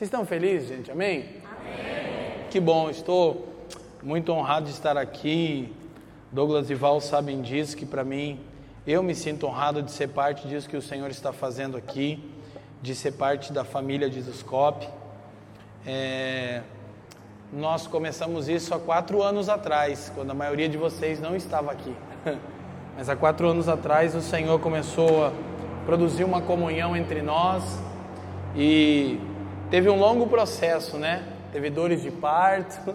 Vocês estão felizes, gente? Amém? Amém. Que bom, estou muito honrado de estar aqui. Douglas e Val sabem disso, que para mim, eu me sinto honrado de ser parte disso que o Senhor está fazendo aqui, de ser parte da família de Zuscope. É, nós começamos isso há quatro anos atrás, quando a maioria de vocês não estava aqui. Mas há quatro anos atrás o Senhor começou a produzir uma comunhão entre nós e Teve um longo processo, né? Teve dores de parto,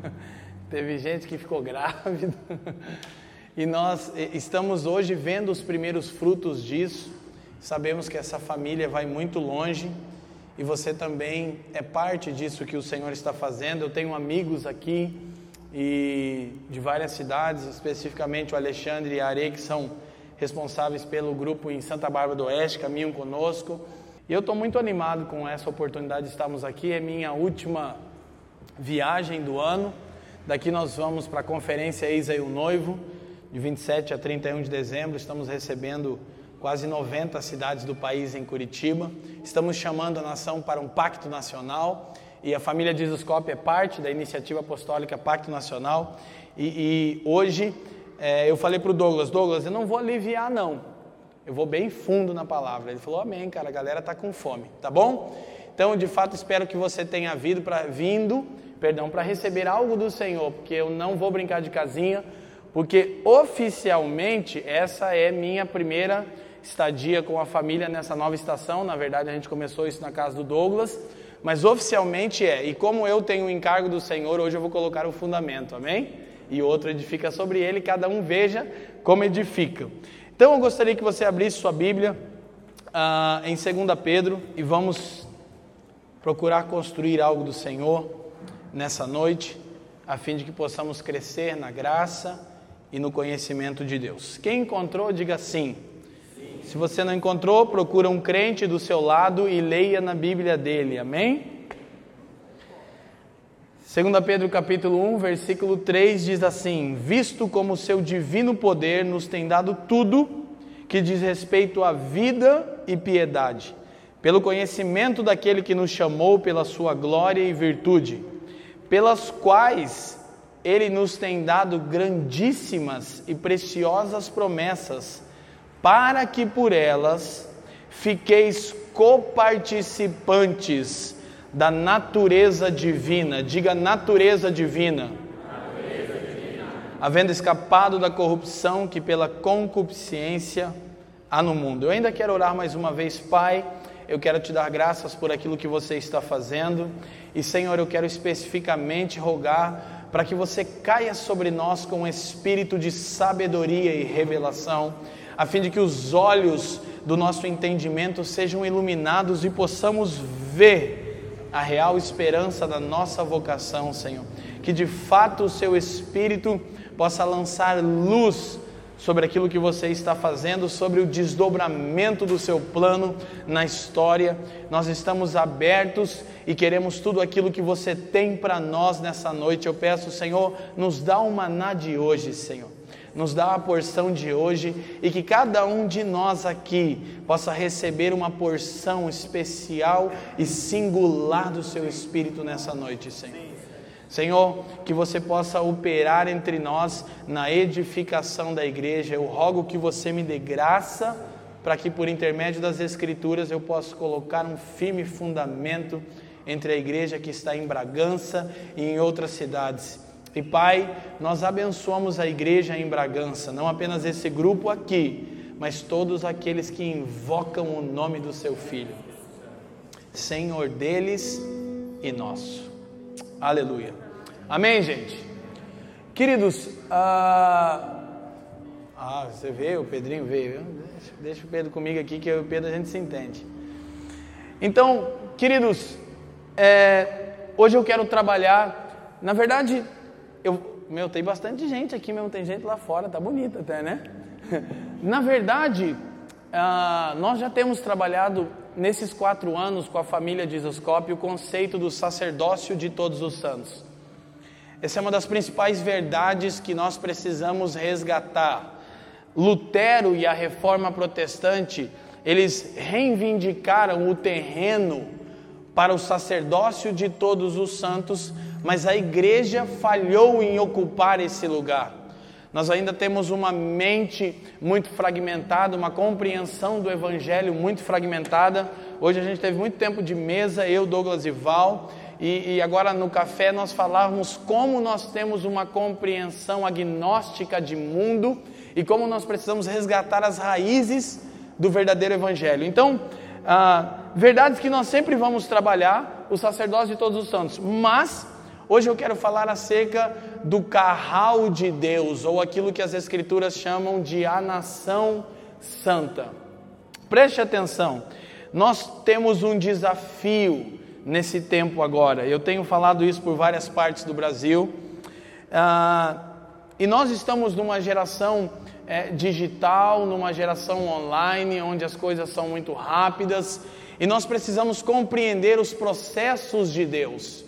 teve gente que ficou grávida. E nós estamos hoje vendo os primeiros frutos disso. Sabemos que essa família vai muito longe e você também é parte disso que o Senhor está fazendo. Eu tenho amigos aqui e de várias cidades, especificamente o Alexandre e a Are, que são responsáveis pelo grupo em Santa Bárbara do Oeste, caminham conosco. E eu estou muito animado com essa oportunidade de estarmos aqui. É minha última viagem do ano. Daqui nós vamos para a conferência Eisa e o Noivo, de 27 a 31 de dezembro. Estamos recebendo quase 90 cidades do país em Curitiba. Estamos chamando a nação para um pacto nacional e a família de Jesuscope é parte da iniciativa apostólica Pacto Nacional. E, e hoje é, eu falei para o Douglas: Douglas, eu não vou aliviar, não eu vou bem fundo na palavra. Ele falou: Amém, cara, a galera está com fome, tá bom? Então, de fato, espero que você tenha vindo para vindo, perdão, para receber algo do Senhor, porque eu não vou brincar de casinha, porque oficialmente essa é minha primeira estadia com a família nessa nova estação. Na verdade, a gente começou isso na casa do Douglas, mas oficialmente é. E como eu tenho o encargo do Senhor, hoje eu vou colocar o fundamento, amém? E outro edifica sobre ele, cada um veja como edifica. Então eu gostaria que você abrisse sua Bíblia uh, em 2 Pedro e vamos procurar construir algo do Senhor nessa noite, a fim de que possamos crescer na graça e no conhecimento de Deus. Quem encontrou, diga sim. sim. Se você não encontrou, procura um crente do seu lado e leia na Bíblia dele. Amém? 2 Pedro capítulo 1, versículo 3 diz assim: Visto como seu divino poder nos tem dado tudo que diz respeito à vida e piedade, pelo conhecimento daquele que nos chamou pela sua glória e virtude, pelas quais ele nos tem dado grandíssimas e preciosas promessas, para que por elas fiqueis coparticipantes da natureza divina. Diga natureza divina. natureza divina. Havendo escapado da corrupção que pela concupiscência há no mundo. Eu ainda quero orar mais uma vez, Pai. Eu quero te dar graças por aquilo que você está fazendo. E, Senhor, eu quero especificamente rogar para que você caia sobre nós com um espírito de sabedoria e revelação, a fim de que os olhos do nosso entendimento sejam iluminados e possamos ver a real esperança da nossa vocação, Senhor. Que de fato o Seu Espírito possa lançar luz sobre aquilo que você está fazendo, sobre o desdobramento do seu plano na história. Nós estamos abertos e queremos tudo aquilo que você tem para nós nessa noite. Eu peço, Senhor, nos dá o maná de hoje, Senhor nos dá a porção de hoje e que cada um de nós aqui possa receber uma porção especial e singular do seu Espírito nessa noite, Senhor. Senhor, que você possa operar entre nós na edificação da igreja. Eu rogo que você me dê graça para que, por intermédio das Escrituras, eu possa colocar um firme fundamento entre a igreja que está em Bragança e em outras cidades e Pai, nós abençoamos a igreja em Bragança, não apenas esse grupo aqui, mas todos aqueles que invocam o nome do Seu Filho, Senhor deles e nosso. Aleluia. Amém, gente? Queridos, ah, ah você veio, o Pedrinho veio, deixa, deixa o Pedro comigo aqui, que eu e o Pedro a gente se entende. Então, queridos, é, hoje eu quero trabalhar, na verdade, eu, meu, tem bastante gente aqui mesmo, tem gente lá fora, tá bonita até, né? Na verdade, ah, nós já temos trabalhado nesses quatro anos com a família de Isoscope o conceito do sacerdócio de todos os santos. Essa é uma das principais verdades que nós precisamos resgatar. Lutero e a reforma protestante, eles reivindicaram o terreno para o sacerdócio de todos os santos, mas a igreja falhou em ocupar esse lugar. Nós ainda temos uma mente muito fragmentada, uma compreensão do evangelho muito fragmentada. Hoje a gente teve muito tempo de mesa, eu, Douglas e Val, e, e agora no café nós falávamos como nós temos uma compreensão agnóstica de mundo e como nós precisamos resgatar as raízes do verdadeiro evangelho. Então, ah, verdades que nós sempre vamos trabalhar, o sacerdócio de todos os santos, mas hoje eu quero falar acerca do carral de Deus, ou aquilo que as Escrituras chamam de a nação santa. Preste atenção, nós temos um desafio nesse tempo agora, eu tenho falado isso por várias partes do Brasil, ah, e nós estamos numa geração é, digital, numa geração online, onde as coisas são muito rápidas e nós precisamos compreender os processos de Deus.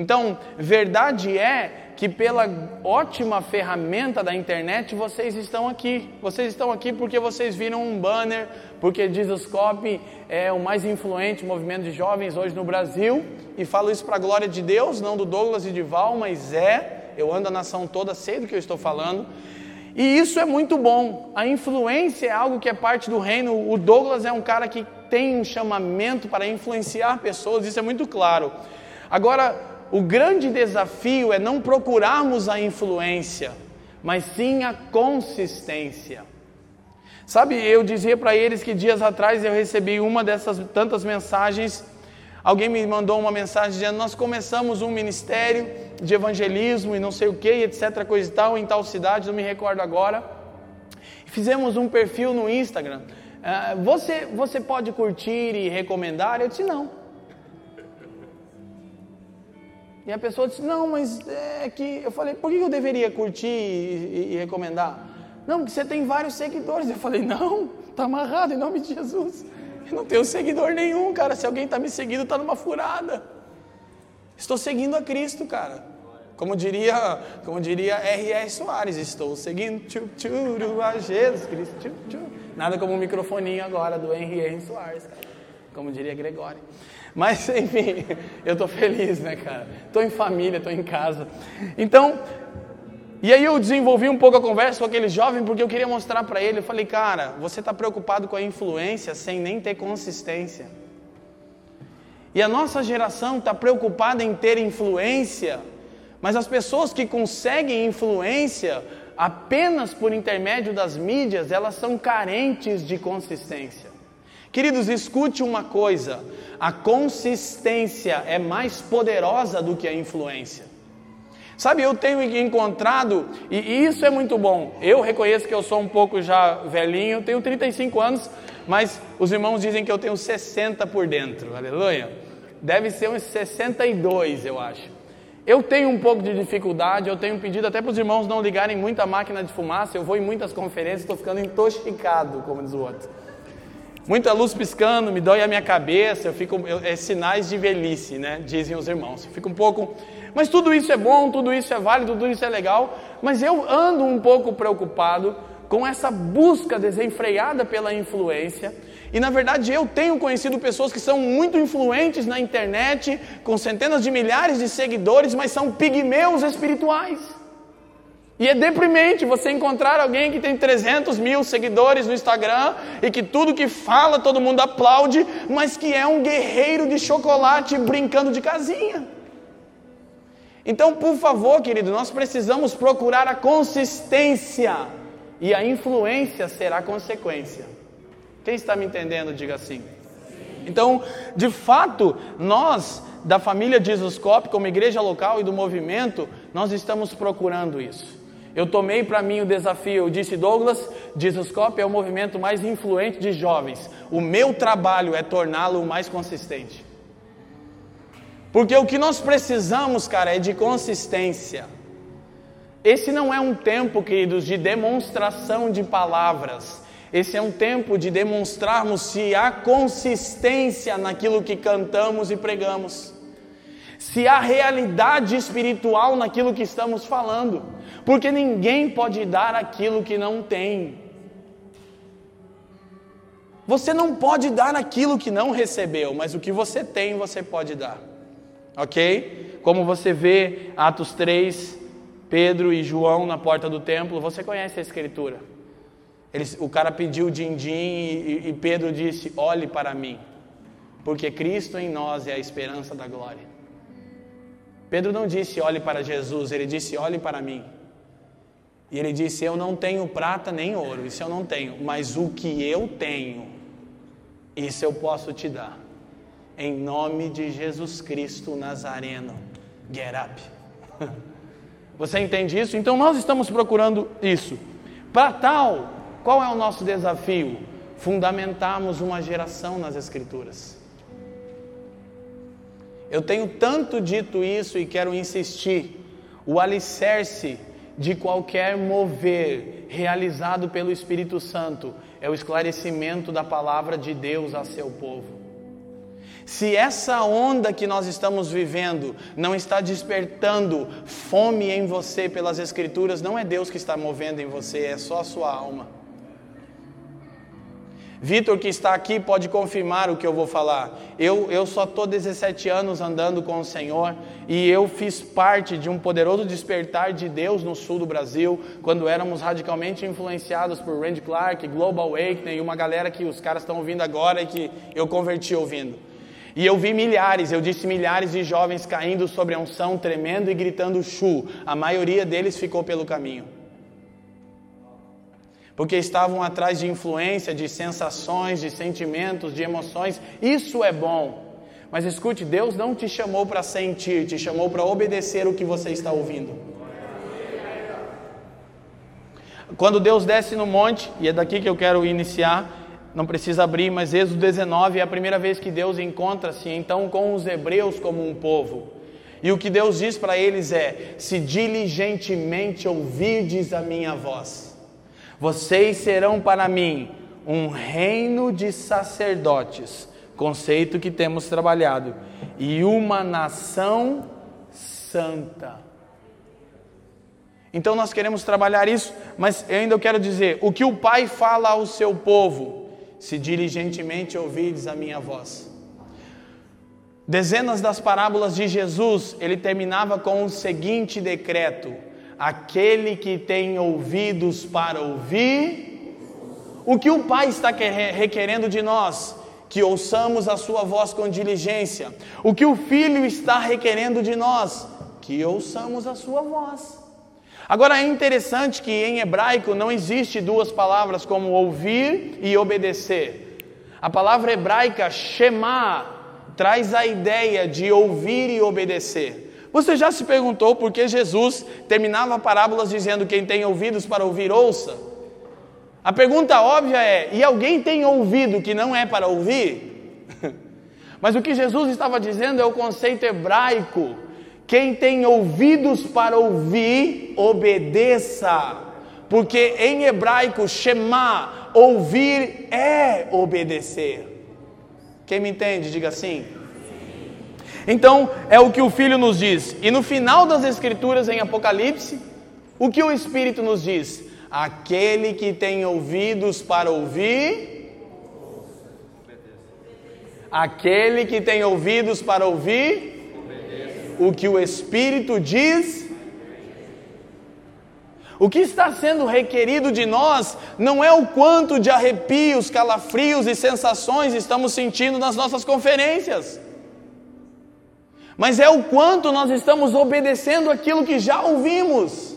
Então, verdade é que pela ótima ferramenta da internet vocês estão aqui. Vocês estão aqui porque vocês viram um banner, porque Jesuscope é o mais influente movimento de jovens hoje no Brasil. E falo isso para a glória de Deus, não do Douglas e de Val, mas é. Eu ando a nação toda, sei do que eu estou falando. E isso é muito bom. A influência é algo que é parte do reino. O Douglas é um cara que tem um chamamento para influenciar pessoas, isso é muito claro. Agora, o grande desafio é não procurarmos a influência, mas sim a consistência. Sabe, eu dizia para eles que dias atrás eu recebi uma dessas tantas mensagens Alguém me mandou uma mensagem dizendo: Nós começamos um ministério de evangelismo e não sei o que, etc., coisa e tal, em tal cidade, não me recordo agora. Fizemos um perfil no Instagram. Uh, você, você pode curtir e recomendar? Eu disse: Não. E a pessoa disse: Não, mas é que. Eu falei: Por que eu deveria curtir e, e, recomendar? Não, porque você tem vários seguidores. Eu falei: Não, está amarrado em nome de Jesus. Eu não tenho seguidor nenhum, cara. Se alguém está me seguindo, está numa furada. Estou seguindo a Cristo, cara. Como diria, como diria R.R. Soares, estou seguindo tchu, tchu, a Jesus Cristo. Tchu, tchu. Nada como um microfoninho agora do R.R. Soares, cara. Como diria Gregório. Mas, enfim, eu estou feliz, né, cara? Estou em família, estou em casa. Então, e aí eu desenvolvi um pouco a conversa com aquele jovem porque eu queria mostrar para ele. Eu falei, cara, você está preocupado com a influência sem nem ter consistência. E a nossa geração está preocupada em ter influência, mas as pessoas que conseguem influência apenas por intermédio das mídias, elas são carentes de consistência. Queridos, escute uma coisa: a consistência é mais poderosa do que a influência. Sabe, eu tenho encontrado, e isso é muito bom. Eu reconheço que eu sou um pouco já velhinho, tenho 35 anos, mas os irmãos dizem que eu tenho 60 por dentro, aleluia. Deve ser uns 62, eu acho. Eu tenho um pouco de dificuldade, eu tenho pedido até para os irmãos não ligarem muita máquina de fumaça. Eu vou em muitas conferências, estou ficando intoxicado, como diz o outro. Muita luz piscando, me dói a minha cabeça, eu fico, eu, é sinais de velhice, né? Dizem os irmãos. Fico um pouco mas tudo isso é bom, tudo isso é válido, tudo isso é legal, mas eu ando um pouco preocupado com essa busca desenfreada pela influência. E na verdade eu tenho conhecido pessoas que são muito influentes na internet, com centenas de milhares de seguidores, mas são pigmeus espirituais. E é deprimente você encontrar alguém que tem 300 mil seguidores no Instagram e que tudo que fala todo mundo aplaude, mas que é um guerreiro de chocolate brincando de casinha. Então, por favor, querido, nós precisamos procurar a consistência e a influência será consequência. Quem está me entendendo, diga assim. Então, de fato, nós da família Jesuscope, como igreja local e do movimento, nós estamos procurando isso. Eu tomei para mim o desafio, eu disse Douglas, Jesuscope é o movimento mais influente de jovens. O meu trabalho é torná-lo mais consistente. Porque o que nós precisamos, cara, é de consistência. Esse não é um tempo, queridos, de demonstração de palavras. Esse é um tempo de demonstrarmos se há consistência naquilo que cantamos e pregamos. Se há realidade espiritual naquilo que estamos falando. Porque ninguém pode dar aquilo que não tem. Você não pode dar aquilo que não recebeu, mas o que você tem, você pode dar. Ok? Como você vê Atos 3, Pedro e João na porta do templo, você conhece a escritura. Eles, o cara pediu din-din e, e Pedro disse: Olhe para mim, porque Cristo em nós é a esperança da glória. Pedro não disse olhe para Jesus, ele disse olhe para mim. E ele disse: Eu não tenho prata nem ouro, isso eu não tenho, mas o que eu tenho, isso eu posso te dar. Em nome de Jesus Cristo Nazareno. Get up. Você entende isso? Então nós estamos procurando isso. Para tal, qual é o nosso desafio? Fundamentarmos uma geração nas Escrituras. Eu tenho tanto dito isso e quero insistir. O alicerce de qualquer mover realizado pelo Espírito Santo é o esclarecimento da palavra de Deus a seu povo. Se essa onda que nós estamos vivendo não está despertando fome em você pelas Escrituras, não é Deus que está movendo em você, é só a sua alma. Vitor, que está aqui, pode confirmar o que eu vou falar. Eu, eu só estou 17 anos andando com o Senhor e eu fiz parte de um poderoso despertar de Deus no sul do Brasil, quando éramos radicalmente influenciados por Randy Clark, Global Awakening e uma galera que os caras estão ouvindo agora e que eu converti ouvindo. E eu vi milhares, eu disse milhares de jovens caindo sobre a unção, tremendo e gritando chu. A maioria deles ficou pelo caminho porque estavam atrás de influência, de sensações, de sentimentos, de emoções. Isso é bom. Mas escute, Deus não te chamou para sentir, te chamou para obedecer o que você está ouvindo. Quando Deus desce no monte, e é daqui que eu quero iniciar, não precisa abrir, mas Êxodo 19 é a primeira vez que Deus encontra-se então com os hebreus como um povo. E o que Deus diz para eles é: se diligentemente ouvirdes a minha voz vocês serão para mim um reino de sacerdotes, conceito que temos trabalhado, e uma nação santa. Então nós queremos trabalhar isso, mas eu ainda quero dizer: o que o Pai fala ao seu povo, se diligentemente ouvides a minha voz. Dezenas das parábolas de Jesus, ele terminava com o seguinte decreto: aquele que tem ouvidos para ouvir, o que o Pai está requerendo de nós? Que ouçamos a Sua voz com diligência. O que o Filho está requerendo de nós? Que ouçamos a Sua voz. Agora é interessante que em hebraico não existe duas palavras como ouvir e obedecer. A palavra hebraica shema traz a ideia de ouvir e obedecer. Você já se perguntou por que Jesus terminava parábolas dizendo: Quem tem ouvidos para ouvir, ouça? A pergunta óbvia é: e alguém tem ouvido que não é para ouvir? Mas o que Jesus estava dizendo é o conceito hebraico: quem tem ouvidos para ouvir, obedeça. Porque em hebraico, Shema, ouvir é obedecer. Quem me entende, diga assim. Então, é o que o Filho nos diz. E no final das Escrituras, em Apocalipse, o que o Espírito nos diz? Aquele que tem ouvidos para ouvir. Aquele que tem ouvidos para ouvir. O que o Espírito diz. O que está sendo requerido de nós não é o quanto de arrepios, calafrios e sensações estamos sentindo nas nossas conferências mas é o quanto nós estamos obedecendo aquilo que já ouvimos.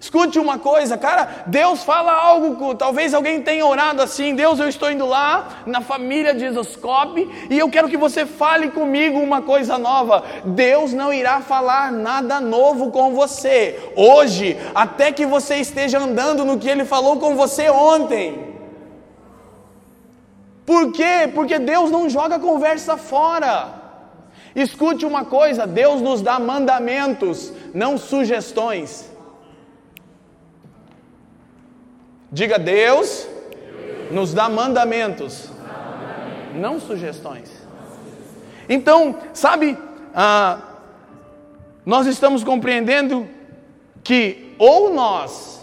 Escute uma coisa, cara, Deus fala algo, talvez alguém tenha orado assim, Deus, eu estou indo lá na família de Isoscope e eu quero que você fale comigo uma coisa nova. Deus não irá falar nada novo com você hoje, até que você esteja andando no que Ele falou com você ontem. Por quê? Porque Deus não joga conversa fora. Escute uma coisa: Deus nos dá mandamentos, não sugestões. Diga, Deus nos dá mandamentos, não sugestões. Então, sabe, ah, nós estamos compreendendo que ou nós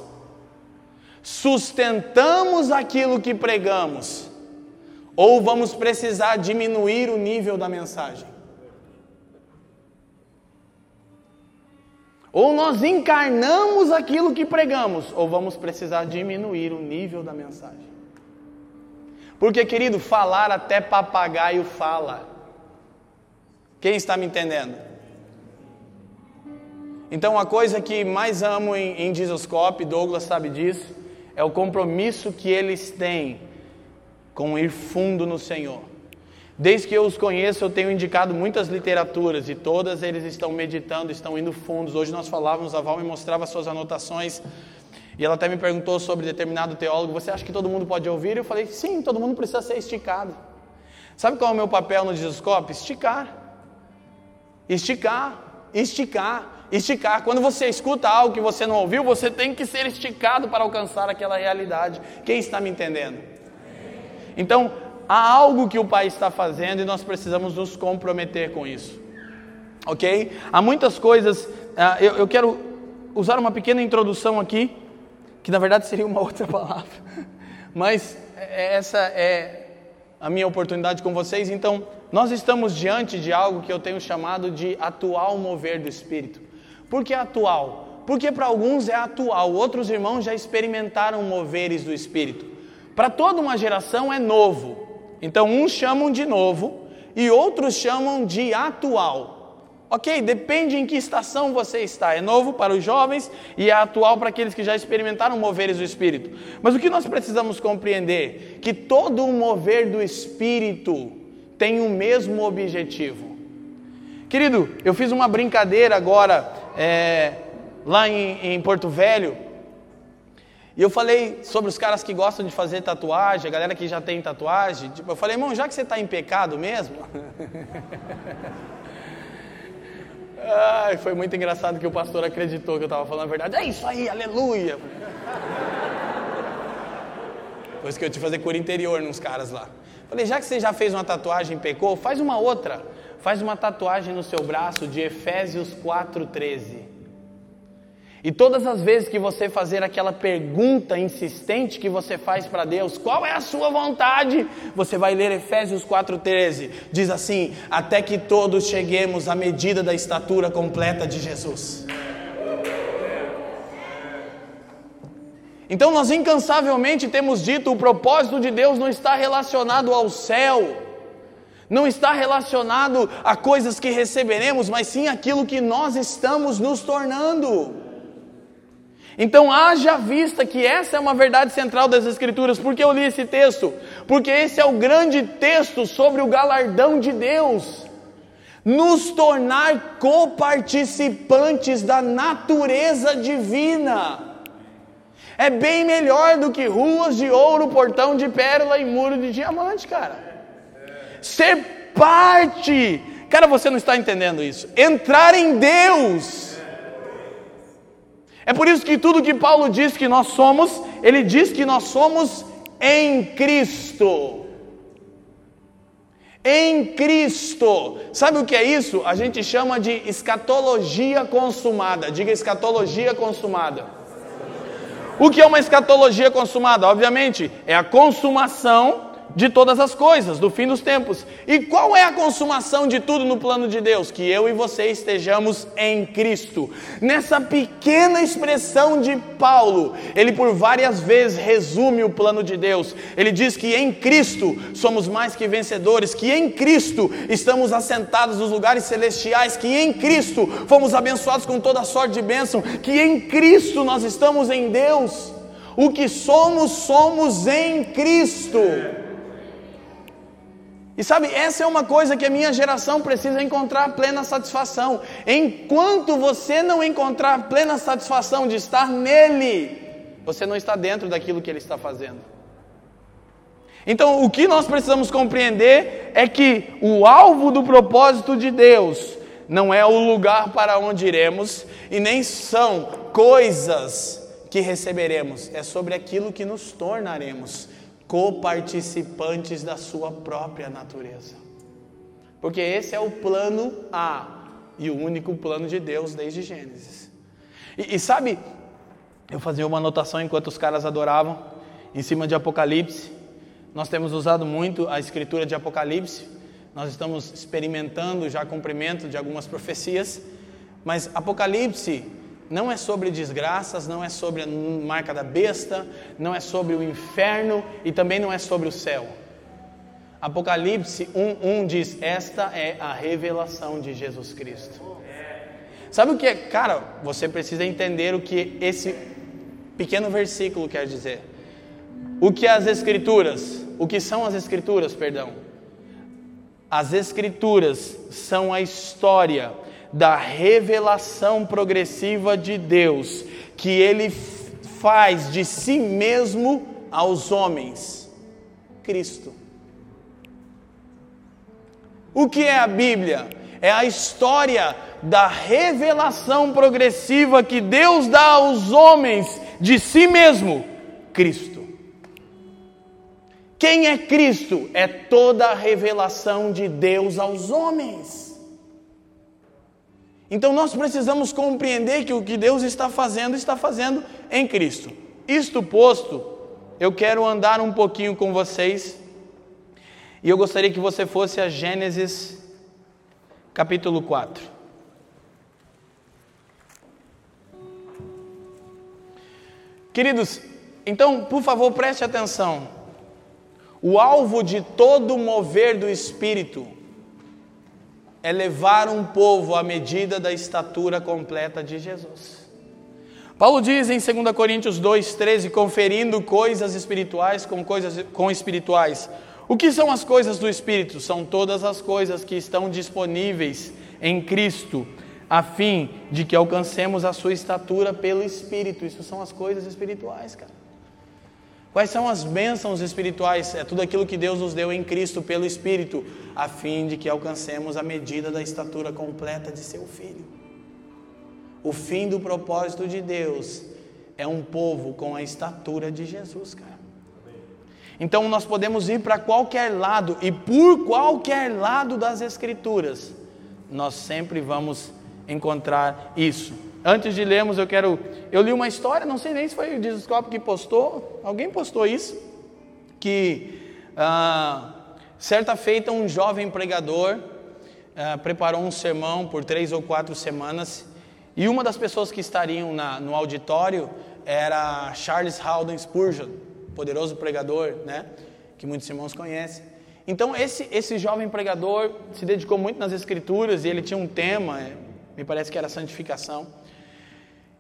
Sustentamos aquilo que pregamos? Ou vamos precisar diminuir o nível da mensagem? Ou nós encarnamos aquilo que pregamos, ou vamos precisar diminuir o nível da mensagem. Porque, querido, falar até papagaio fala. Quem está me entendendo? Então, a coisa que mais amo em, em Douglas sabe disso, é o compromisso que eles têm com ir fundo no Senhor. Desde que eu os conheço, eu tenho indicado muitas literaturas e todas eles estão meditando, estão indo fundos. Hoje nós falávamos, a Val me mostrava suas anotações e ela até me perguntou sobre determinado teólogo: Você acha que todo mundo pode ouvir? Eu falei: Sim, todo mundo precisa ser esticado. Sabe qual é o meu papel no Jesuscope? Esticar. Esticar, esticar, esticar. Quando você escuta algo que você não ouviu, você tem que ser esticado para alcançar aquela realidade. Quem está me entendendo? Então, há algo que o Pai está fazendo e nós precisamos nos comprometer com isso. Ok? Há muitas coisas. Uh, eu, eu quero usar uma pequena introdução aqui, que na verdade seria uma outra palavra, mas é, essa é a minha oportunidade com vocês. Então, nós estamos diante de algo que eu tenho chamado de atual mover do Espírito. Por que atual? Porque para alguns é atual, outros irmãos já experimentaram moveres do Espírito. Para toda uma geração é novo, então, uns chamam de novo e outros chamam de atual. Ok, depende em que estação você está. É novo para os jovens e é atual para aqueles que já experimentaram moveres do Espírito. Mas o que nós precisamos compreender? Que todo o mover do Espírito tem o mesmo objetivo. Querido, eu fiz uma brincadeira agora é, lá em, em Porto Velho e eu falei sobre os caras que gostam de fazer tatuagem, a galera que já tem tatuagem. Tipo, eu falei, irmão, já que você está em pecado mesmo. Ai, foi muito engraçado que o pastor acreditou que eu estava falando a verdade. É isso aí, aleluia. Pois que eu te fazer cura interior nos caras lá. Falei, já que você já fez uma tatuagem e pecou, faz uma outra. Faz uma tatuagem no seu braço de Efésios 4,13. E todas as vezes que você fazer aquela pergunta insistente que você faz para Deus, qual é a sua vontade? Você vai ler Efésios 4:13. Diz assim: "Até que todos cheguemos à medida da estatura completa de Jesus". Então nós incansavelmente temos dito, o propósito de Deus não está relacionado ao céu, não está relacionado a coisas que receberemos, mas sim aquilo que nós estamos nos tornando. Então, haja vista que essa é uma verdade central das Escrituras. Por que eu li esse texto? Porque esse é o grande texto sobre o galardão de Deus. Nos tornar coparticipantes da natureza divina. É bem melhor do que ruas de ouro, portão de pérola e muro de diamante, cara. Ser parte. Cara, você não está entendendo isso. Entrar em Deus é por isso que tudo que Paulo diz que nós somos, ele diz que nós somos em Cristo. Em Cristo. Sabe o que é isso? A gente chama de escatologia consumada. Diga escatologia consumada. O que é uma escatologia consumada? Obviamente, é a consumação de todas as coisas, do fim dos tempos. E qual é a consumação de tudo no plano de Deus? Que eu e você estejamos em Cristo. Nessa pequena expressão de Paulo, ele por várias vezes resume o plano de Deus. Ele diz que em Cristo somos mais que vencedores, que em Cristo estamos assentados nos lugares celestiais, que em Cristo fomos abençoados com toda sorte de bênção, que em Cristo nós estamos em Deus. O que somos, somos em Cristo. E sabe, essa é uma coisa que a minha geração precisa encontrar plena satisfação. Enquanto você não encontrar plena satisfação de estar nele, você não está dentro daquilo que ele está fazendo. Então, o que nós precisamos compreender é que o alvo do propósito de Deus não é o lugar para onde iremos e nem são coisas que receberemos, é sobre aquilo que nos tornaremos coparticipantes da sua própria natureza. Porque esse é o plano A e o único plano de Deus desde Gênesis. E, e sabe, eu fazia uma anotação enquanto os caras adoravam, em cima de Apocalipse. Nós temos usado muito a escritura de Apocalipse, nós estamos experimentando já cumprimento de algumas profecias, mas Apocalipse não é sobre desgraças, não é sobre a marca da besta, não é sobre o inferno e também não é sobre o céu. Apocalipse 1:1 diz: "Esta é a revelação de Jesus Cristo". Sabe o que é? Cara, você precisa entender o que esse pequeno versículo quer dizer. O que as escrituras, o que são as escrituras, perdão? As escrituras são a história da revelação progressiva de Deus, que ele faz de si mesmo aos homens. Cristo. O que é a Bíblia? É a história da revelação progressiva que Deus dá aos homens de si mesmo, Cristo. Quem é Cristo? É toda a revelação de Deus aos homens. Então nós precisamos compreender que o que Deus está fazendo, está fazendo em Cristo. Isto posto, eu quero andar um pouquinho com vocês e eu gostaria que você fosse a Gênesis capítulo 4. Queridos, então, por favor, preste atenção. O alvo de todo mover do Espírito é levar um povo à medida da estatura completa de Jesus. Paulo diz em 2 Coríntios 2,13: conferindo coisas espirituais com coisas com espirituais. O que são as coisas do Espírito? São todas as coisas que estão disponíveis em Cristo a fim de que alcancemos a sua estatura pelo Espírito. Isso são as coisas espirituais, cara. Quais são as bênçãos espirituais? É tudo aquilo que Deus nos deu em Cristo pelo Espírito, a fim de que alcancemos a medida da estatura completa de seu Filho. O fim do propósito de Deus é um povo com a estatura de Jesus, cara. Então nós podemos ir para qualquer lado e por qualquer lado das Escrituras, nós sempre vamos encontrar isso. Antes de lermos, eu quero. Eu li uma história, não sei nem se foi o Discoscope que postou, alguém postou isso, que ah, certa feita um jovem pregador ah, preparou um sermão por três ou quatro semanas e uma das pessoas que estariam na, no auditório era Charles Haldon Spurgeon, poderoso pregador, né, que muitos irmãos conhecem. Então esse, esse jovem pregador se dedicou muito nas escrituras e ele tinha um tema me parece que era santificação.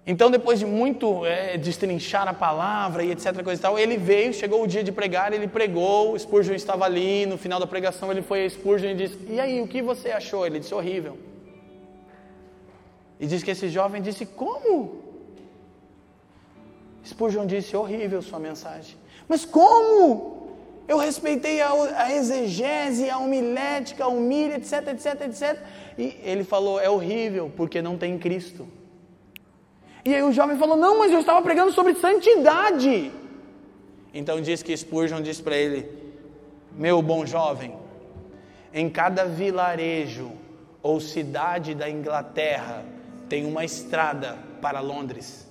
Então, depois de muito é, destrinchar a palavra e etc, coisa e tal, ele veio, chegou o dia de pregar, ele pregou, Spurgeon estava ali, no final da pregação ele foi a Spurgeon e disse, e aí, o que você achou? Ele disse, horrível. E diz que esse jovem disse, como? Spurgeon disse, horrível sua mensagem. Mas como? Eu respeitei a, a exegese, a homilética, a humilha, etc, etc, etc. E ele falou: é horrível, porque não tem Cristo. E aí o jovem falou: não, mas eu estava pregando sobre santidade. Então diz que Spurgeon disse para ele: meu bom jovem, em cada vilarejo ou cidade da Inglaterra tem uma estrada para Londres.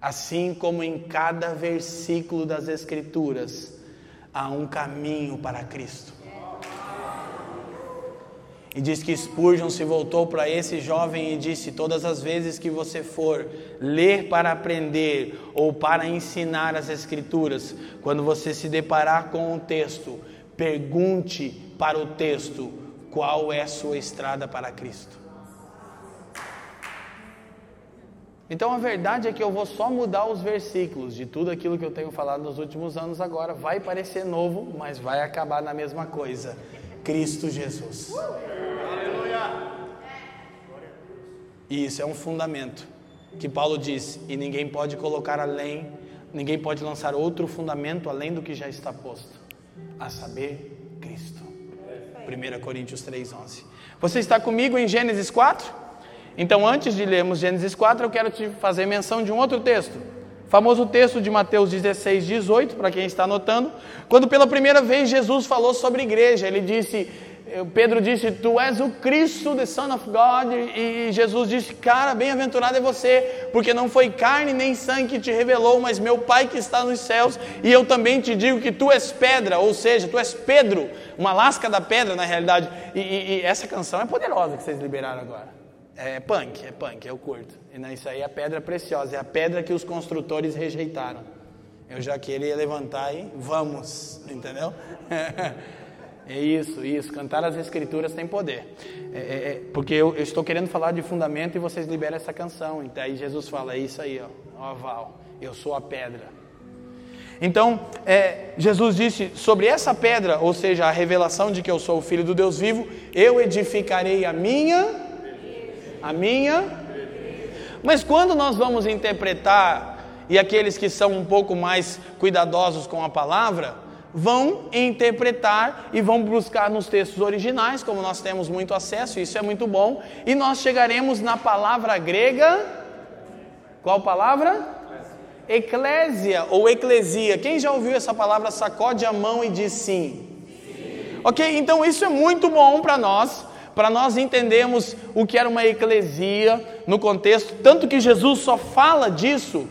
Assim como em cada versículo das Escrituras há um caminho para Cristo. E diz que Spurgeon se voltou para esse jovem e disse: Todas as vezes que você for ler para aprender ou para ensinar as Escrituras, quando você se deparar com o texto, pergunte para o texto qual é a sua estrada para Cristo. Então a verdade é que eu vou só mudar os versículos de tudo aquilo que eu tenho falado nos últimos anos agora. Vai parecer novo, mas vai acabar na mesma coisa. Cristo Jesus. E isso é um fundamento que Paulo diz, e ninguém pode colocar além, ninguém pode lançar outro fundamento além do que já está posto, a saber, Cristo. 1 Coríntios 3:11. Você está comigo em Gênesis 4? Então, antes de lermos Gênesis 4, eu quero te fazer menção de um outro texto. Famoso texto de Mateus 16, 18, para quem está anotando, quando pela primeira vez Jesus falou sobre igreja, ele disse: Pedro disse: Tu és o Cristo, the Son of God. E Jesus disse: Cara, bem-aventurado é você, porque não foi carne nem sangue que te revelou, mas meu Pai que está nos céus. E eu também te digo que tu és pedra, ou seja, tu és Pedro, uma lasca da pedra na realidade. E, e, e essa canção é poderosa que vocês liberaram agora. É punk, é punk, eu curto. E isso aí é a pedra preciosa, é a pedra que os construtores rejeitaram. Eu já queria levantar e vamos, entendeu? É isso, isso. Cantar as escrituras tem poder. É, é, é, porque eu, eu, estou querendo falar de fundamento e vocês liberam essa canção. Então aí Jesus fala, é isso aí, ó, o aval. Eu sou a pedra. Então, é, Jesus disse sobre essa pedra, ou seja, a revelação de que eu sou o Filho do Deus vivo, eu edificarei a minha, a minha. Mas quando nós vamos interpretar, e aqueles que são um pouco mais cuidadosos com a palavra, vão interpretar e vão buscar nos textos originais, como nós temos muito acesso, isso é muito bom, e nós chegaremos na palavra grega. Qual palavra? Eclésia ou eclesia. Quem já ouviu essa palavra sacode a mão e diz sim? sim. Ok, então isso é muito bom para nós, para nós entendermos o que era uma eclesia no contexto, tanto que Jesus só fala disso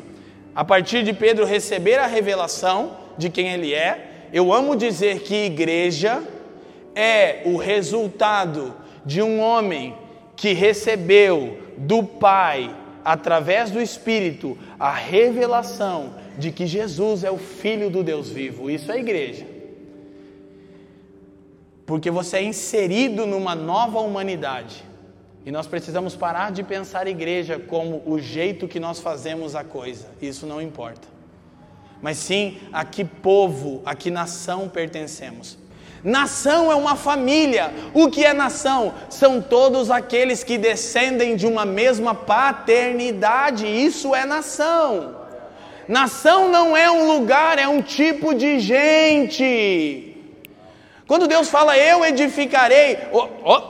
a partir de Pedro receber a revelação de quem ele é, eu amo dizer que igreja é o resultado de um homem que recebeu do Pai, através do Espírito, a revelação de que Jesus é o Filho do Deus vivo. Isso é igreja. Porque você é inserido numa nova humanidade. E nós precisamos parar de pensar igreja como o jeito que nós fazemos a coisa. Isso não importa mas sim a que povo, a que nação pertencemos. Nação é uma família. O que é nação? São todos aqueles que descendem de uma mesma paternidade. Isso é nação. Nação não é um lugar, é um tipo de gente. Quando Deus fala, eu edificarei. Oh, oh,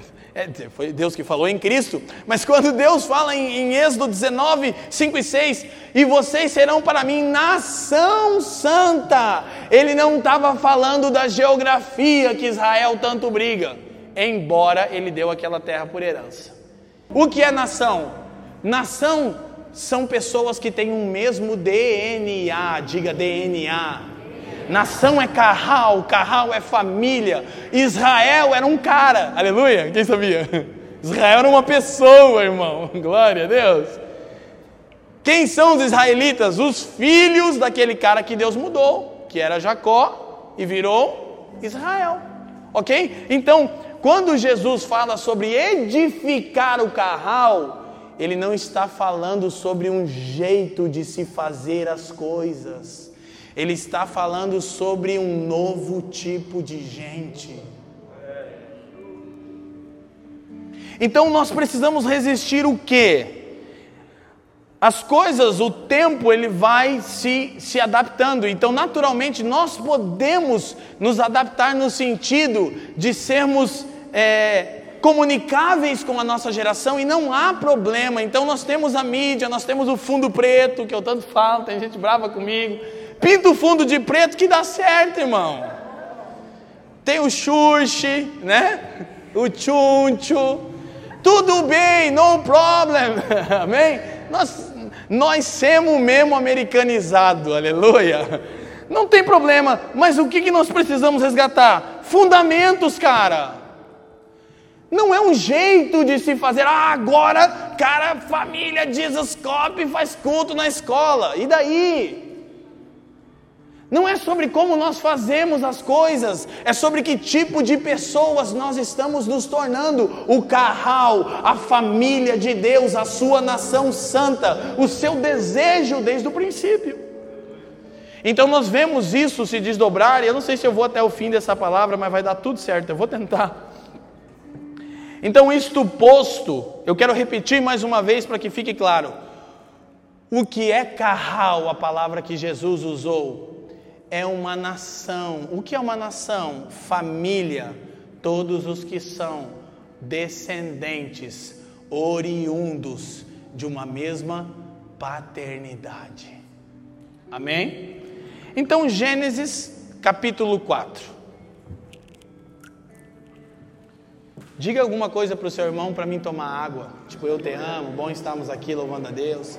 foi Deus que falou em Cristo, mas quando Deus fala em, em, Êxodo 19, 5 e 6, e vocês serão para mim nação santa, ele não estava falando da geografia que Israel tanto briga, embora ele deu aquela terra por herança. O que é nação? Nação são pessoas que têm o mesmo DNA, diga DNA. Nação é carral, carral é família. Israel era um cara, aleluia. Quem sabia? Israel era uma pessoa, irmão. Glória a Deus. Quem são os israelitas? Os filhos daquele cara que Deus mudou, que era Jacó e virou Israel. Ok? Então, quando Jesus fala sobre edificar o carral, ele não está falando sobre um jeito de se fazer as coisas ele está falando sobre um novo tipo de gente. Então nós precisamos resistir o quê? As coisas, o tempo, ele vai se, se adaptando. Então, naturalmente, nós podemos nos adaptar no sentido de sermos é, comunicáveis com a nossa geração e não há problema. Então, nós temos a mídia, nós temos o fundo preto, que eu tanto falo, tem gente brava comigo Pinta o fundo de preto que dá certo, irmão. Tem o xuxi, né? O chuncho. Tudo bem, no problem. Amém? Nós, nós somos mesmo americanizado, aleluia. Não tem problema, mas o que, que nós precisamos resgatar? Fundamentos, cara. Não é um jeito de se fazer, ah, agora, cara, família Jesus Cop faz culto na escola. E daí? Não é sobre como nós fazemos as coisas, é sobre que tipo de pessoas nós estamos nos tornando. O carral, a família de Deus, a sua nação santa, o seu desejo desde o princípio. Então nós vemos isso se desdobrar, e eu não sei se eu vou até o fim dessa palavra, mas vai dar tudo certo, eu vou tentar. Então, isto posto, eu quero repetir mais uma vez para que fique claro. O que é carral, a palavra que Jesus usou? É uma nação. O que é uma nação? Família. Todos os que são descendentes, oriundos de uma mesma paternidade. Amém? Então, Gênesis capítulo 4. Diga alguma coisa para o seu irmão para mim tomar água. Tipo, eu te amo, bom estarmos aqui louvando a Deus.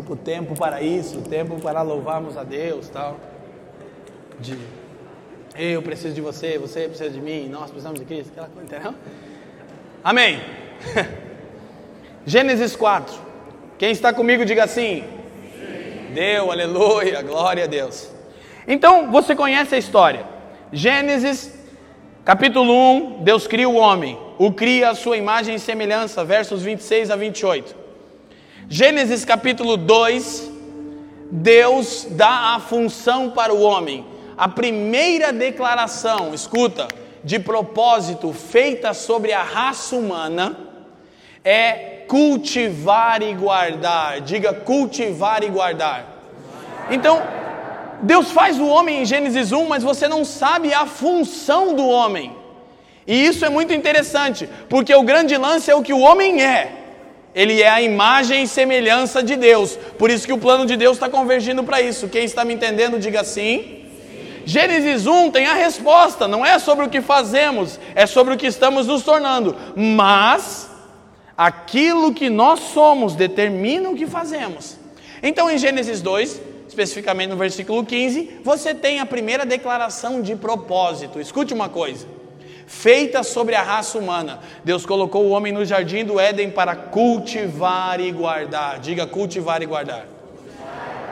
Tipo, tempo para isso, tempo para louvarmos a Deus, tal. De eu preciso de você, você precisa de mim, nós precisamos de Cristo, aquela coisa, entendeu? Amém. Gênesis 4. Quem está comigo, diga assim. Deu, aleluia, glória a Deus. Então, você conhece a história. Gênesis, capítulo 1, Deus cria o homem, o cria a sua imagem e semelhança, versos 26 a 28. Gênesis capítulo 2, Deus dá a função para o homem. A primeira declaração, escuta, de propósito feita sobre a raça humana é cultivar e guardar. Diga cultivar e guardar. Então, Deus faz o homem em Gênesis 1, mas você não sabe a função do homem. E isso é muito interessante, porque o grande lance é o que o homem é. Ele é a imagem e semelhança de Deus. Por isso que o plano de Deus está convergindo para isso. Quem está me entendendo, diga sim. Gênesis 1 tem a resposta, não é sobre o que fazemos, é sobre o que estamos nos tornando. Mas aquilo que nós somos determina o que fazemos. Então em Gênesis 2, especificamente no versículo 15, você tem a primeira declaração de propósito. Escute uma coisa: feita sobre a raça humana. Deus colocou o homem no jardim do Éden para cultivar e guardar. Diga cultivar e guardar.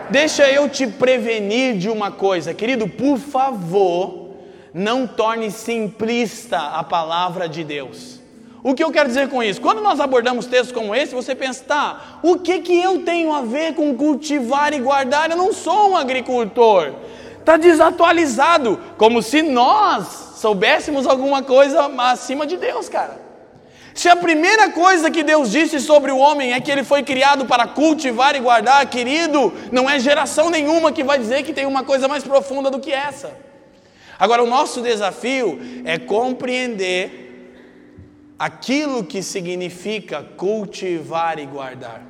Deixa eu te prevenir de uma coisa, querido, por favor, não torne simplista a palavra de Deus. O que eu quero dizer com isso? Quando nós abordamos textos como esse, você pensa, tá, o que, que eu tenho a ver com cultivar e guardar? Eu não sou um agricultor. Está desatualizado, como se nós soubéssemos alguma coisa acima de Deus, cara. Se a primeira coisa que Deus disse sobre o homem é que ele foi criado para cultivar e guardar, querido, não é geração nenhuma que vai dizer que tem uma coisa mais profunda do que essa. Agora, o nosso desafio é compreender aquilo que significa cultivar e guardar.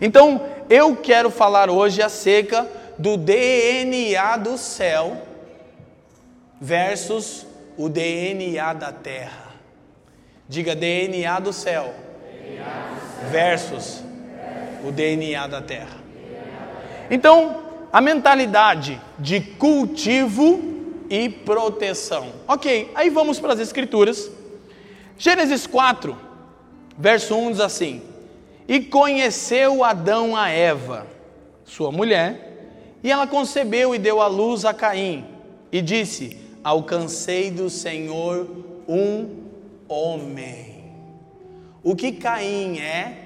Então, eu quero falar hoje acerca do DNA do céu versus o DNA da terra. Diga DNA do céu, versus o DNA da terra. Então, a mentalidade de cultivo e proteção. Ok, aí vamos para as Escrituras. Gênesis 4, verso 1 diz assim: E conheceu Adão a Eva, sua mulher, e ela concebeu e deu à luz a Caim, e disse: Alcancei do Senhor um homem. O que Caim é?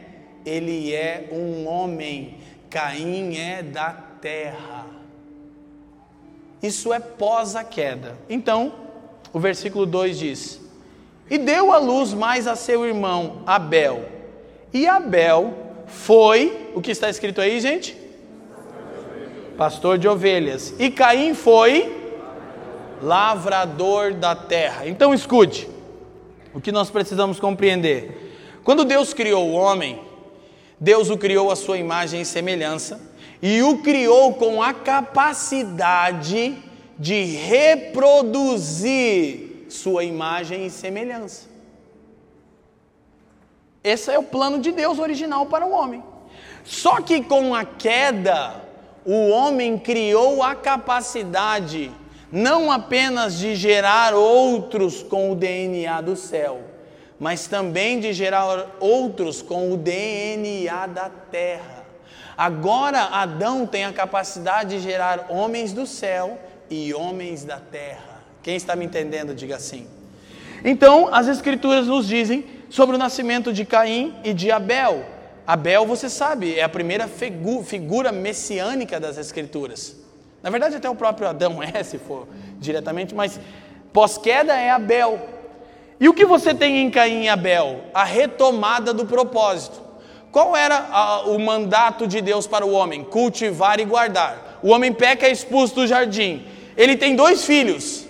Ele é um homem. Caim é da terra. Isso é pós a queda. Então, o versículo 2 diz: E deu a luz mais a seu irmão Abel. E Abel foi, o que está escrito aí, gente? Pastor de ovelhas. E Caim foi lavrador da terra. Então escute o que nós precisamos compreender. Quando Deus criou o homem, Deus o criou à sua imagem e semelhança e o criou com a capacidade de reproduzir sua imagem e semelhança. Esse é o plano de Deus original para o homem. Só que com a queda, o homem criou a capacidade não apenas de gerar outros com o DNA do céu, mas também de gerar outros com o DNA da terra. Agora Adão tem a capacidade de gerar homens do céu e homens da terra. Quem está me entendendo, diga assim. Então, as Escrituras nos dizem sobre o nascimento de Caim e de Abel. Abel, você sabe, é a primeira figura messiânica das Escrituras. Na verdade, até o próprio Adão é, se for diretamente, mas pós-queda é Abel. E o que você tem em Caim e Abel? A retomada do propósito. Qual era a, o mandato de Deus para o homem? Cultivar e guardar. O homem peca é expulso do jardim. Ele tem dois filhos.